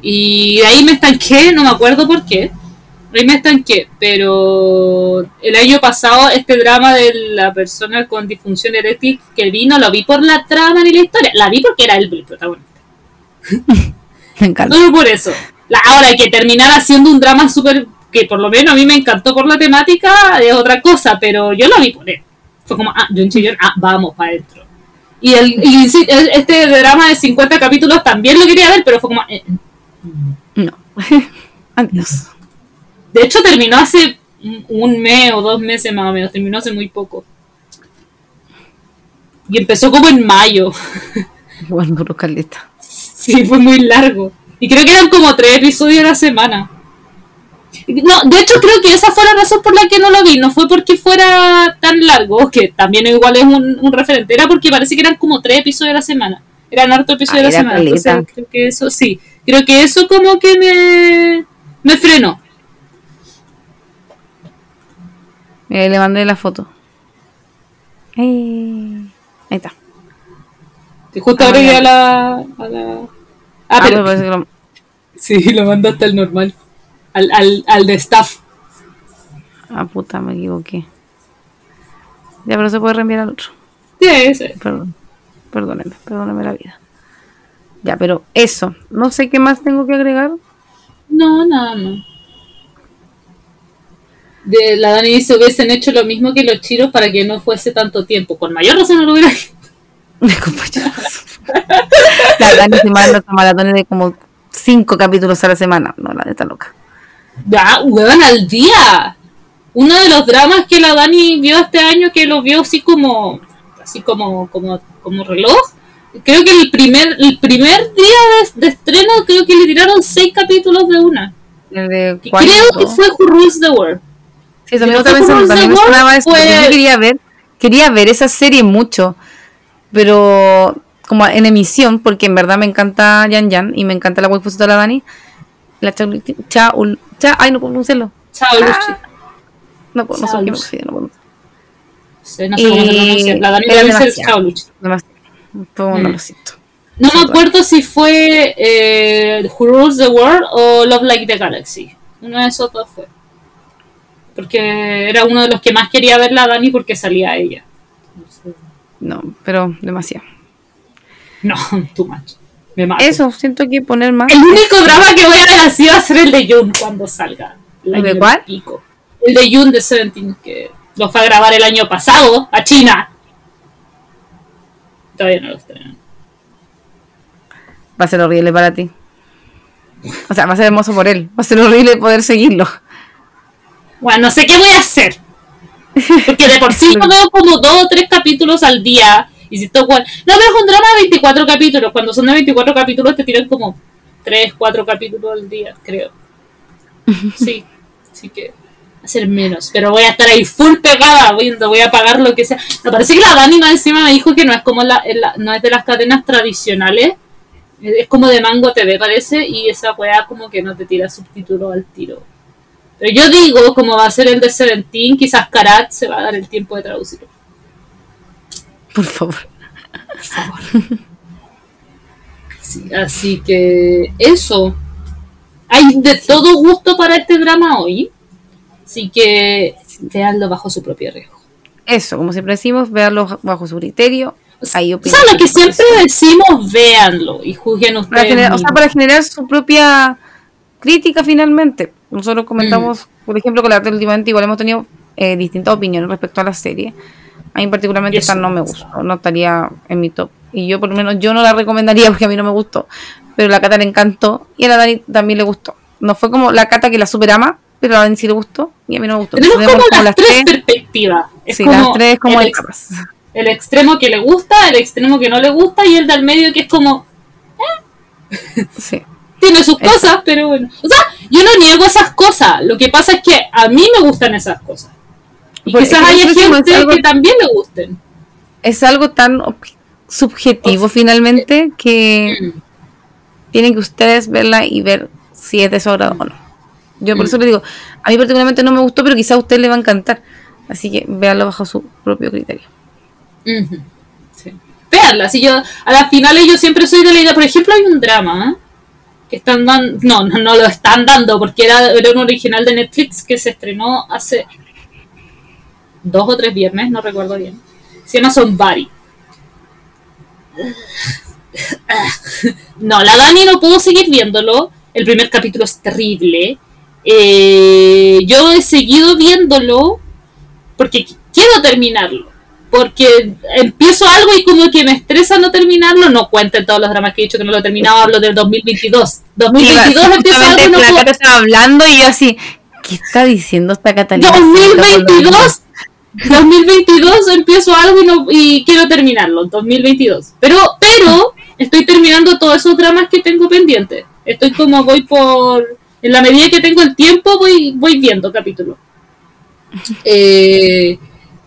Y ahí me estanqué, no me acuerdo por qué. Ahí me estanqué, pero el año pasado este drama de la persona con disfunción eréctil que vi, no lo vi por la trama ni la historia, la vi porque era él el protagonista. Me encanta. Solo por eso. La, ahora que terminar haciendo un drama súper que por lo menos a mí me encantó por la temática es otra cosa, pero yo lo vi por él. Fue como, ah, John Chillon, ah, vamos para adentro. Y, el, y este drama de 50 capítulos también lo quería ver, pero fue como, eh, No. Adiós. de hecho terminó hace un- mes o dos meses más o menos, terminó hace muy poco. Y empezó como en mayo. Igual duro caleta. Sí, fue muy largo. Y creo que eran como tres episodios a la semana. No, de hecho creo que esa fue la razón por la que no lo vi. No fue porque fuera tan largo, que también igual es un, un referente. Era porque parece que eran como tres episodios a la semana. Eran harto episodios Ah, a la era semana. Entonces, creo que eso sí. Creo que eso como que me, me frenó. Eh, le mandé la foto. Eh, ahí está. Y justo Ah, agregué ya. a la, a la Ah, Ah, pero lo- sí, lo mandaste al normal. Al, al, al de staff. Ah, puta, me equivoqué. Ya, pero se puede reenviar al otro. Sí, sí. Perdón. Perdóneme, perdóneme la vida. Ya, pero eso. No sé qué más tengo que agregar. No, no, no. De, la Dani dice hubiesen hecho lo mismo que los chiros para que no fuese tanto tiempo. Con mayor razón no lo hubiera hecho. La Dani se manda maratones de como cinco capítulos a la semana. No, la neta loca. Ya, huevan al día. Uno de los dramas que la Dani vio este año, que lo vio así como, así como, como, como reloj. Creo que el primer, el primer día de, de estreno, creo que le tiraron seis capítulos de una. De Y creo que fue Who Rules the World. Sí, eso mismo estaba pensando, también me sonaba eso, fue- yo quería ver, quería ver esa serie mucho, pero como en emisión, porque en verdad me encanta Yan Yan y me encanta la waifucita de la Dani. La Chaul, Chaul, Cha- ay no puedo pronunciarlo. Chao, Luchi. No, puedo, no sé qué me no puedo. Sí, no sé cómo se. La Dani debe ser demasiado. Chao. Fue un Mm. losito. No me acuerdo si fue eh, Who Rules the World o Love Like the Galaxy. Uno de esos dos fue. Porque era uno de los que más quería ver la Dani porque salía ella. No, pero demasiado. No, too much. Me mato. Eso, siento que poner más. El único drama que voy a ver así va a ser el de June cuando salga. El ¿El de cuál? pico. El de June de Seventeen, que lo fue a grabar el año pasado a China. Todavía no lo estrenan. Va a ser horrible para ti. O sea, va a ser hermoso por él. Va a ser horrible poder seguirlo. Bueno, no sé qué voy a hacer. Porque de por sí yo veo como dos o tres capítulos al día. Y si esto igual. No, pero es un drama de 24 capítulos. Cuando son de 24 capítulos te tiran como 3, 4 capítulos al día, creo. Sí. Así que ser menos. Pero voy a estar ahí full pegada viendo, voy a pagar lo que sea. Me parece que la Dani encima me dijo que no es como la, la- no es de las cadenas tradicionales. Es como de Mango TV, parece. Y esa weá como que no te tira subtítulos al tiro. Pero yo digo, como va a ser el de Seventeen, quizás Karat se va a dar el tiempo de traducirlo. Por favor. Por favor. Sí, así que eso. Hay de todo gusto para este drama hoy. Así que veanlo bajo su propio riesgo. Eso, como siempre decimos, véanlo bajo su criterio. O sea, lo que siempre decimos, véanlo y juzguen Para ustedes. generar- o sea, para generar su propia crítica finalmente. Nosotros comentamos, Mm. por ejemplo, con la últimamente igual hemos tenido eh, distintas opiniones respecto a la serie. A mí particularmente esta no me gustó, no estaría en mi top. Y yo por lo menos yo no la recomendaría porque a mí no me gustó. Pero la Cata le encantó y a la Dani también le gustó. No fue como la Cata que la super ama, pero a la Dani sí le gustó y a mí no me gustó. Tenemos como, las tres perspectivas. Es sí, como las tres como ex- el extremo que le gusta, el extremo que no le gusta y el del medio que es como, Sí. Tiene sus Es- cosas, pero bueno. O sea, yo no niego esas cosas. Lo que pasa es que a mí me gustan esas cosas. Y quizás haya gente algo- que también le gusten. es algo tan subjetivo O sea, finalmente que Mm. tienen que ustedes verla y ver si es de su agrado o no. Yo por Mm. eso le digo, a mí particularmente no me gustó, pero quizá a usted le va a encantar. Así que véanlo bajo su propio criterio. Sí. Veanla, si yo, a las finales yo siempre soy de la idea, por ejemplo, hay un drama ¿eh? Que están dando, no, no, no lo están dando, porque era, era un original de Netflix que se estrenó hace dos o tres viernes, no recuerdo bien. Se llama Somebody. No, la Dani no pudo seguir viéndolo. El primer capítulo es terrible. Eh, yo he seguido viéndolo porque qu- quiero terminarlo. Porque empiezo algo y como que me estresa no terminarlo. No cuenten todos los dramas que he dicho que no lo he terminado. Hablo del 2022. 2022 empiezo algo y no puedo. Estaba hablando y yo así, ¿qué está diciendo esta Catalina? 2022 2022 empiezo algo y, no, y quiero terminarlo 2022 pero pero estoy terminando todos esos dramas que tengo pendientes estoy como voy por en la medida que tengo el tiempo voy voy viendo capítulos Eh,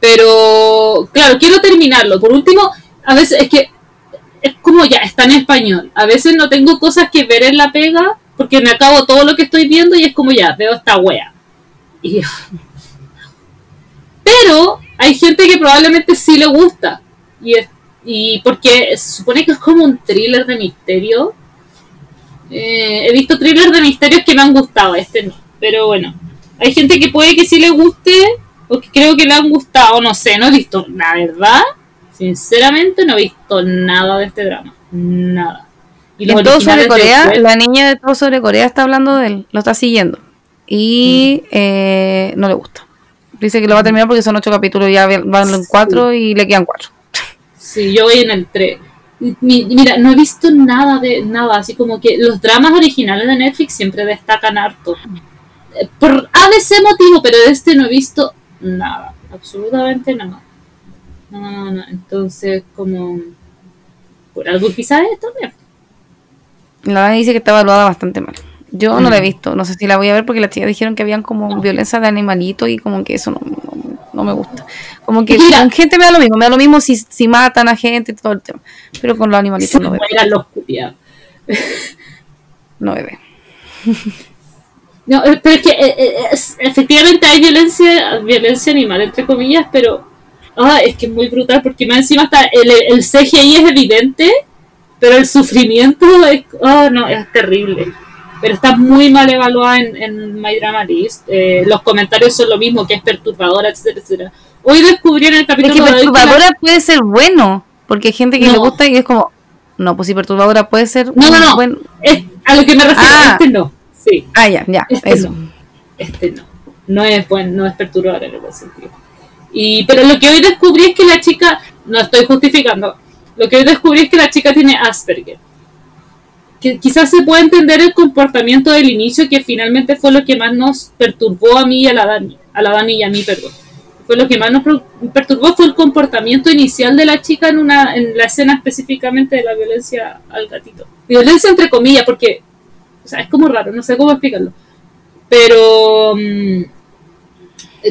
pero claro quiero terminarlo por último a veces es que es como ya está en español a veces no tengo cosas que ver en la pega porque me acabo todo lo que estoy viendo y es como ya veo esta wea pero hay gente que probablemente sí le gusta. Y, es- y porque se supone que es como un thriller de misterio. Eh, he visto thrillers de misterios que me han gustado, este no. Pero bueno, hay gente que puede que sí le guste creo que le han gustado, no sé, no he visto, la verdad, sinceramente no he visto nada de este drama. Nada. Y los en todo sobre Corea, la niña de todo sobre Corea está hablando de él, lo está siguiendo. Y Mm. eh, no le gusta. Dice que lo va a terminar porque son ocho capítulos, ya van en cuatro y le quedan cuatro. Sí, yo voy en el 3. Mira, no he visto nada de nada, así como que los dramas originales de Netflix siempre destacan harto. Eh, Por ABC motivo, pero de este no he visto nada, absolutamente nada. No, no, no, entonces como por algo quizás esto también. La dice que está evaluada bastante mal. Yo no la he Mm. visto, no sé si la voy a ver porque las chicas dijeron que habían como violencia de animalitos y como que eso no, no, no me gusta. Como que Mira. con gente me da lo mismo, me da lo mismo si, si matan a gente y todo el tema. Pero con los animalitos no bebé, no bebé. No, eh, pero es que eh, eh, es- efectivamente hay violencia, violencia animal, entre comillas, pero ah, es que es muy brutal porque más encima está el, el CGI es evidente, pero el sufrimiento es, oh, no, es terrible. Pero está muy mal evaluada en, en My Drama List. Eh, los comentarios son lo mismo, que es perturbadora, etcétera, etcétera. Hoy descubrí en el Es capítulo de hoy que la- perturbadora puede ser bueno, porque hay gente que le gusta y es como, no, pues si perturbadora puede ser No, no, no. bueno. es- a lo que me refiero, Ah. este no. Sí. Ah, ya, ya, Este eso. no. Este no. No es buen, no es perturbador en ese sentido. Y, pero lo que hoy descubrí es que la chica, no estoy justificando, lo que hoy descubrí es que la chica tiene Asperger. Que quizás se puede entender el comportamiento del inicio, que finalmente fue lo que más nos perturbó a mí y a la Dani, a la Dani y a mí, perdón. Fue lo que más nos per- perturbó fue el comportamiento inicial de la chica en una, en la escena específicamente de la violencia al gatito. Violencia entre comillas, porque o sea, es como raro, no sé cómo explicarlo. Pero, mm,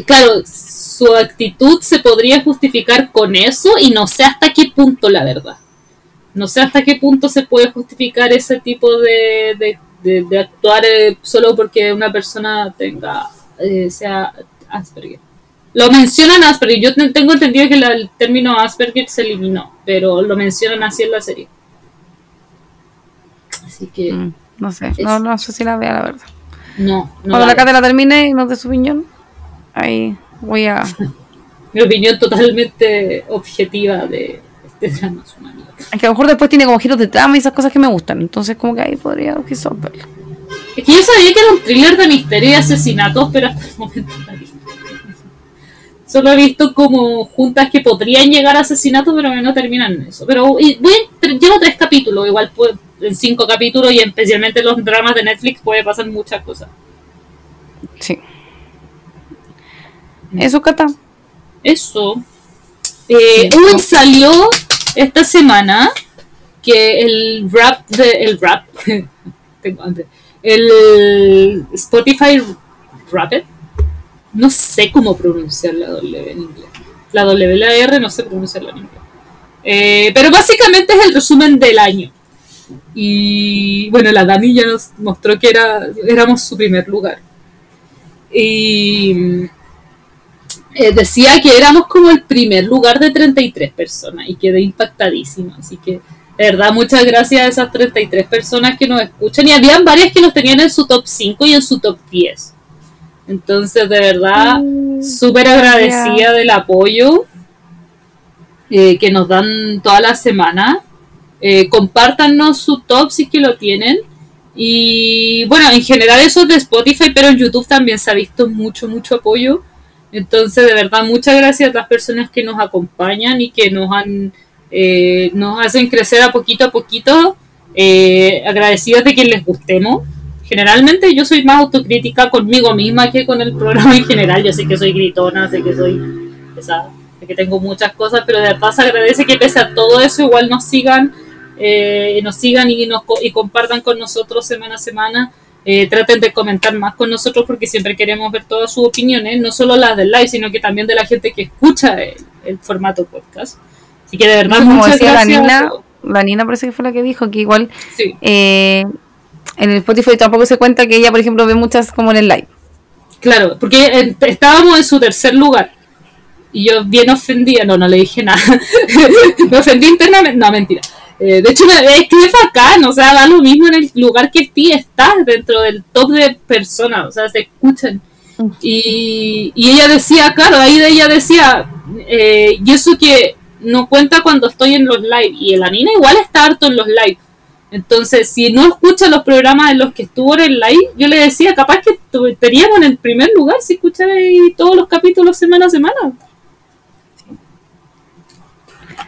claro, su actitud se podría justificar con eso y no sé hasta qué punto, la verdad. No sé hasta qué punto se puede justificar ese tipo de, de, de- actuar eh, solo porque una persona tenga, eh, sea Asperger. Lo mencionan Asperger, yo te- tengo entendido que el término Asperger se eliminó, pero lo mencionan así en la serie. Así que, Mm, No sé, no, no sé si la vea, la verdad. no, no. Cuando la cátedra termine y nos dé su opinión, ahí voy a... mi opinión totalmente objetiva de este drama mierda. Es que a lo mejor después tiene como giros de trama y esas cosas que me gustan. Entonces como que ahí podría quizás verla. Es que yo sabía que era un thriller de misterio y asesinatos, pero hasta el momento no. Solo he visto como juntas que podrían llegar a asesinatos, pero que no terminan en eso. Pero y voy, llevo tres capítulos, igual puede- en cinco capítulos y especialmente en los dramas de Netflix puede pasar muchas cosas. Sí. Eso, Cata. Eso. Eh, uy, salió esta semana que el rap de el rap tengo hambre. el Spotify Rapid no sé cómo pronunciar la W en inglés la W la R no sé pronunciarla en inglés Eh, pero básicamente es el resumen del año y bueno la Dani ya nos mostró que era éramos su primer lugar y eh, decía que éramos como el primer lugar de 33 personas y quedé impactadísima. Así que, de verdad, muchas gracias a esas 33 personas que nos escuchan. Y habían varias que los tenían en su top 5 y en su top 10. Entonces, de verdad, súper agradecida del apoyo eh, que nos dan toda la semana. Eh, compártanos su top si es que lo tienen. Y bueno, en general eso es de Spotify, pero en YouTube también se ha visto mucho, mucho apoyo. Entonces, de verdad, muchas gracias a las personas que nos acompañan y que nos han eh, nos hacen crecer a poquito a poquito. Eh, agradecidas de que les gustemos. Generalmente yo soy más autocrítica conmigo misma que con el programa en general. Yo sé que soy gritona, sé que soy pesada, sé que tengo muchas cosas, pero de verdad se agradece que pese a todo eso igual nos sigan, eh, nos sigan y, nos, y compartan con nosotros semana a semana. Eh, traten de comentar más con nosotros porque siempre queremos ver todas sus opiniones, no solo las del live, sino que también de la gente que escucha el, el formato podcast. Así que de verdad, Como muchas decía gracias. a Nina, todos. la Nina parece que fue la que dijo que igual Sí, eh, en el Spotify tampoco se cuenta que ella, por ejemplo, ve muchas como en el live. claro, porque eh, estábamos en su tercer lugar. Y yo bien ofendida, no, no le dije nada. Me ofendí internamente, no, mentira. Eh, de hecho, es que es bacán, o sea, da lo mismo en el lugar que estés, estás dentro del top de personas, o sea, se escuchan. Y, y ella decía, claro, ahí de ella decía, eh, y eso que no cuenta cuando estoy en los live, y el Anina igual está harto en los live. Entonces, si no escucha los programas en los que estuvo en el live, yo le decía, capaz que estaríamos en el primer lugar si escuchara ahí todos los capítulos semana a semana.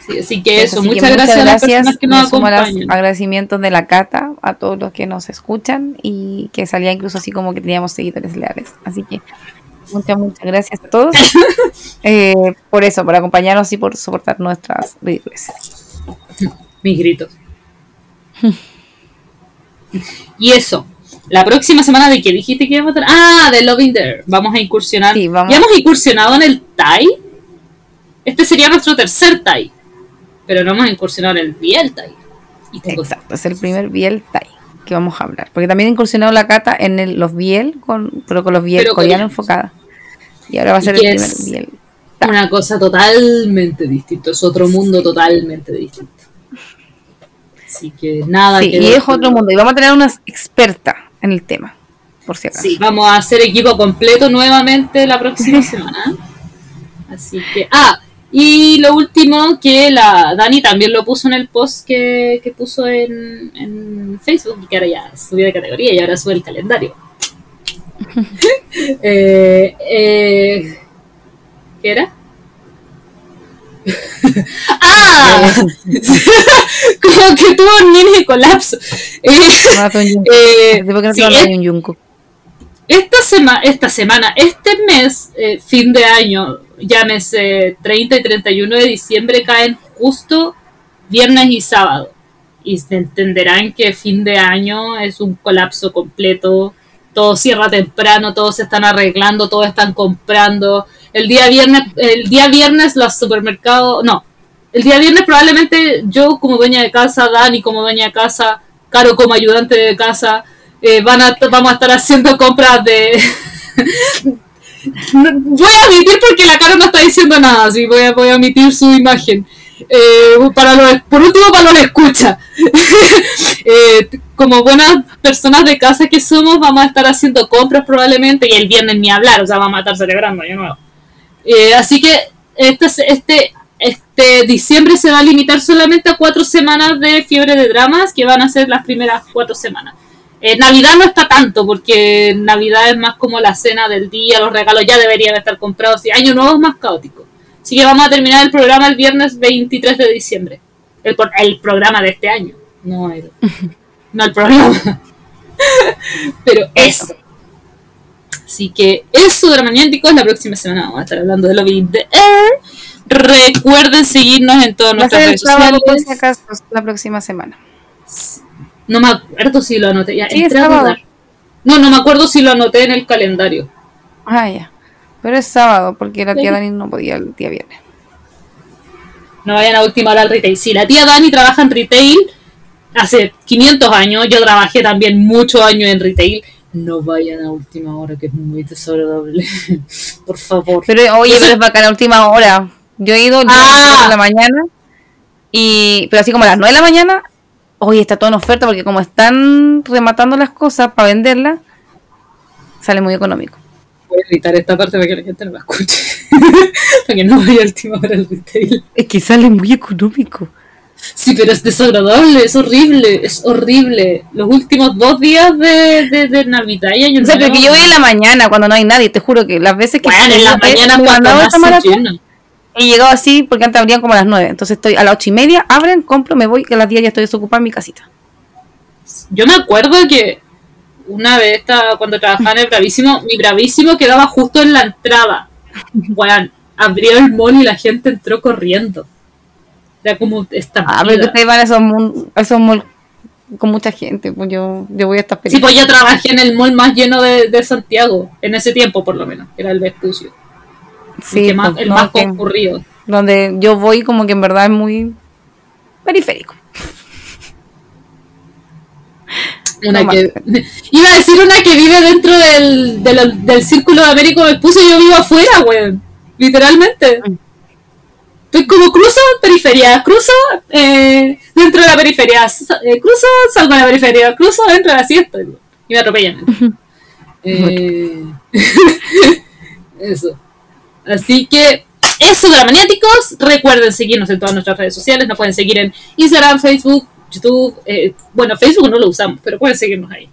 Sí, así que eso, Así que muchas gracias a las gracias. personas que nos acompañan. agradecimientos de la Cata a todos los que nos escuchan y que salía incluso así como que teníamos seguidores leales. Así que muchas, muchas gracias a todos eh, por eso, por acompañarnos y por soportar nuestras ridiculeces. mis gritos. y eso. La próxima semana de que dijiste que íbamos a tener. Ah, de Loving There. Vamos a incursionar. Sí, vamos. Ya hemos incursionado en el Thai. Este sería nuestro tercer Thai. Pero no hemos incursionado en el Biel Thai. Y tengo Exacto, es el primer Biel Thai que vamos a hablar. Porque también he incursionado la Cata en el- los Biel, con, pero con los Biel coreanos enfocada. Y ahora va a ser el primer es- Biel. una cosa totalmente distinta. Es otro mundo totalmente distinto. Así que nada Sí, que y es otro mundo. Y vamos a tener una experta en el tema, por si acaso. Sí, vamos a hacer equipo completo nuevamente la próxima semana. Así que. Ah, y lo último que la Dani también lo puso en el post que, que puso en, en Facebook, y que ahora ya subió de categoría y ahora sube el calendario. eh, eh, ¿Qué era? ¡Ah! Como que tuvo un mini colapso. Eh, ¿Por qué no sí, es- Jungkook? esta, sema esta semana, este mes, eh, fin de año, llámese 30 y 31 de diciembre, caen justo viernes y sábado. Y se entenderán que fin de año es un colapso completo. Todo cierra temprano, todos se están arreglando, todos están comprando. El día viernes, el día viernes los supermercados, no, el día viernes probablemente yo como dueña de casa, Dani como dueña de casa, Caro como ayudante de casa, eh, van a, vamos a estar haciendo compras de... Voy a omitir porque la cara no está diciendo nada, así voy a, voy a omitir su imagen. Eh, para los, por último, para los escucha. Eh, como buenas personas de casa que somos, vamos a estar haciendo compras probablemente y el viernes ni hablar, o sea, vamos a estar celebrando de nuevo. Eh, así que este, este, este diciembre se va a limitar solamente a cuatro semanas de fiebre de dramas, que van a ser las primeras cuatro semanas. Eh, Navidad no está tanto, porque Navidad es más como la cena del día, los regalos ya deberían estar comprados y Año Nuevo es más caótico. Así que vamos a terminar el programa el viernes 23 de diciembre. El, el programa de este año, no el, no el programa. Pero eso. Así que eso, Dramaniánticos, la próxima semana vamos a estar hablando de Lobby in the Air. Recuerden seguirnos en todas nuestras redes sociales. acaso, la próxima semana. No me acuerdo si lo anoté. Ya, Sí, es sábado. No, no me acuerdo si lo anoté en el calendario. Ah, ya. Pero es sábado, porque la tía Sí. Dani no podía el día viernes. No vayan a última hora al retail. Si la tía Dani trabaja en retail hace 500 años, yo trabajé también muchos años en retail. No vayan a última hora, que es muy desagradable. Por favor. Pero oye, pero es bacana, última hora. Yo he ido día Ah. de la mañana, y pero así como a las 9 de la mañana, oye, está todo en oferta, porque como están rematando las cosas para venderlas, sale muy económico. Voy a editar esta parte para que la gente no la escuche. para que no vaya a última hora al retail. Es que sale muy económico. Sí, pero es desagradable, es horrible, es horrible. Los últimos dos días de, de, de Navidad y Año O sea, Nuevo. porque yo voy en la mañana cuando no hay nadie, te juro que las veces que Bueno, en me he cuando esta maratón, he llegado así porque antes abrían como a las 9. Entonces estoy a las 8 y media, abren, compro, me voy, que a las 10 ya estoy desocupada en mi casita. Yo me acuerdo que una vez estaba, cuando trabajaba en el Bravísimo, mi Bravísimo quedaba justo en la entrada. Bueno, abrió el mall y la gente entró corriendo. Era como esta Ah, pero que ustedes van a esos, malls con mucha gente, pues yo, yo voy a estas Sí, pues yo trabajé en el mall más lleno de, de Santiago, en ese tiempo por lo menos, era el Vespucio. Sí, el que más, pues, el no, más concurrido. donde yo voy como que en verdad es muy periférico. Una No que, iba a decir una que vive dentro del, del, del círculo de Américo Vespucio y yo vivo afuera, weón. Literalmente. Mm. Estoy como cruzo periferia, cruzo eh, dentro de la periferia, eh, cruzo, salgo de la periferia, cruzo dentro de la siesta y me atropellan. Eh, eso. Así que eso, Dramaniáticos. Recuerden seguirnos en todas nuestras redes sociales. Nos pueden seguir en Instagram, Facebook, YouTube. eh, bueno, Facebook no lo usamos, pero pueden seguirnos ahí.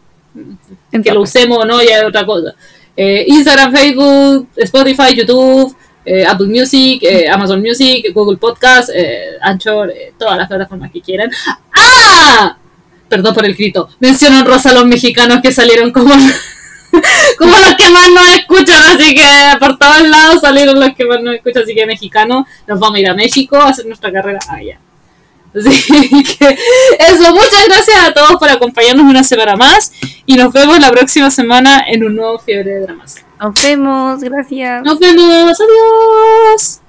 Que lo usemos o no, ya es otra cosa. Eh, Instagram, Facebook, Spotify, YouTube, eh, Apple Music, eh, Amazon Music, Google Podcast, eh, Anchor, todas las plataformas que quieran. ¡Ah! Perdón por el grito. Menciono en rosa a los mexicanos que salieron como, como los que más nos escuchan, así que por todos lados salieron los que más nos escuchan, así que mexicanos, nos vamos a ir a México a hacer nuestra carrera allá. Así que eso, muchas gracias a todos por acompañarnos una semana más y nos vemos la próxima semana en un nuevo Fiebre de Dramas. Nos vemos, gracias. Nos vemos, adiós.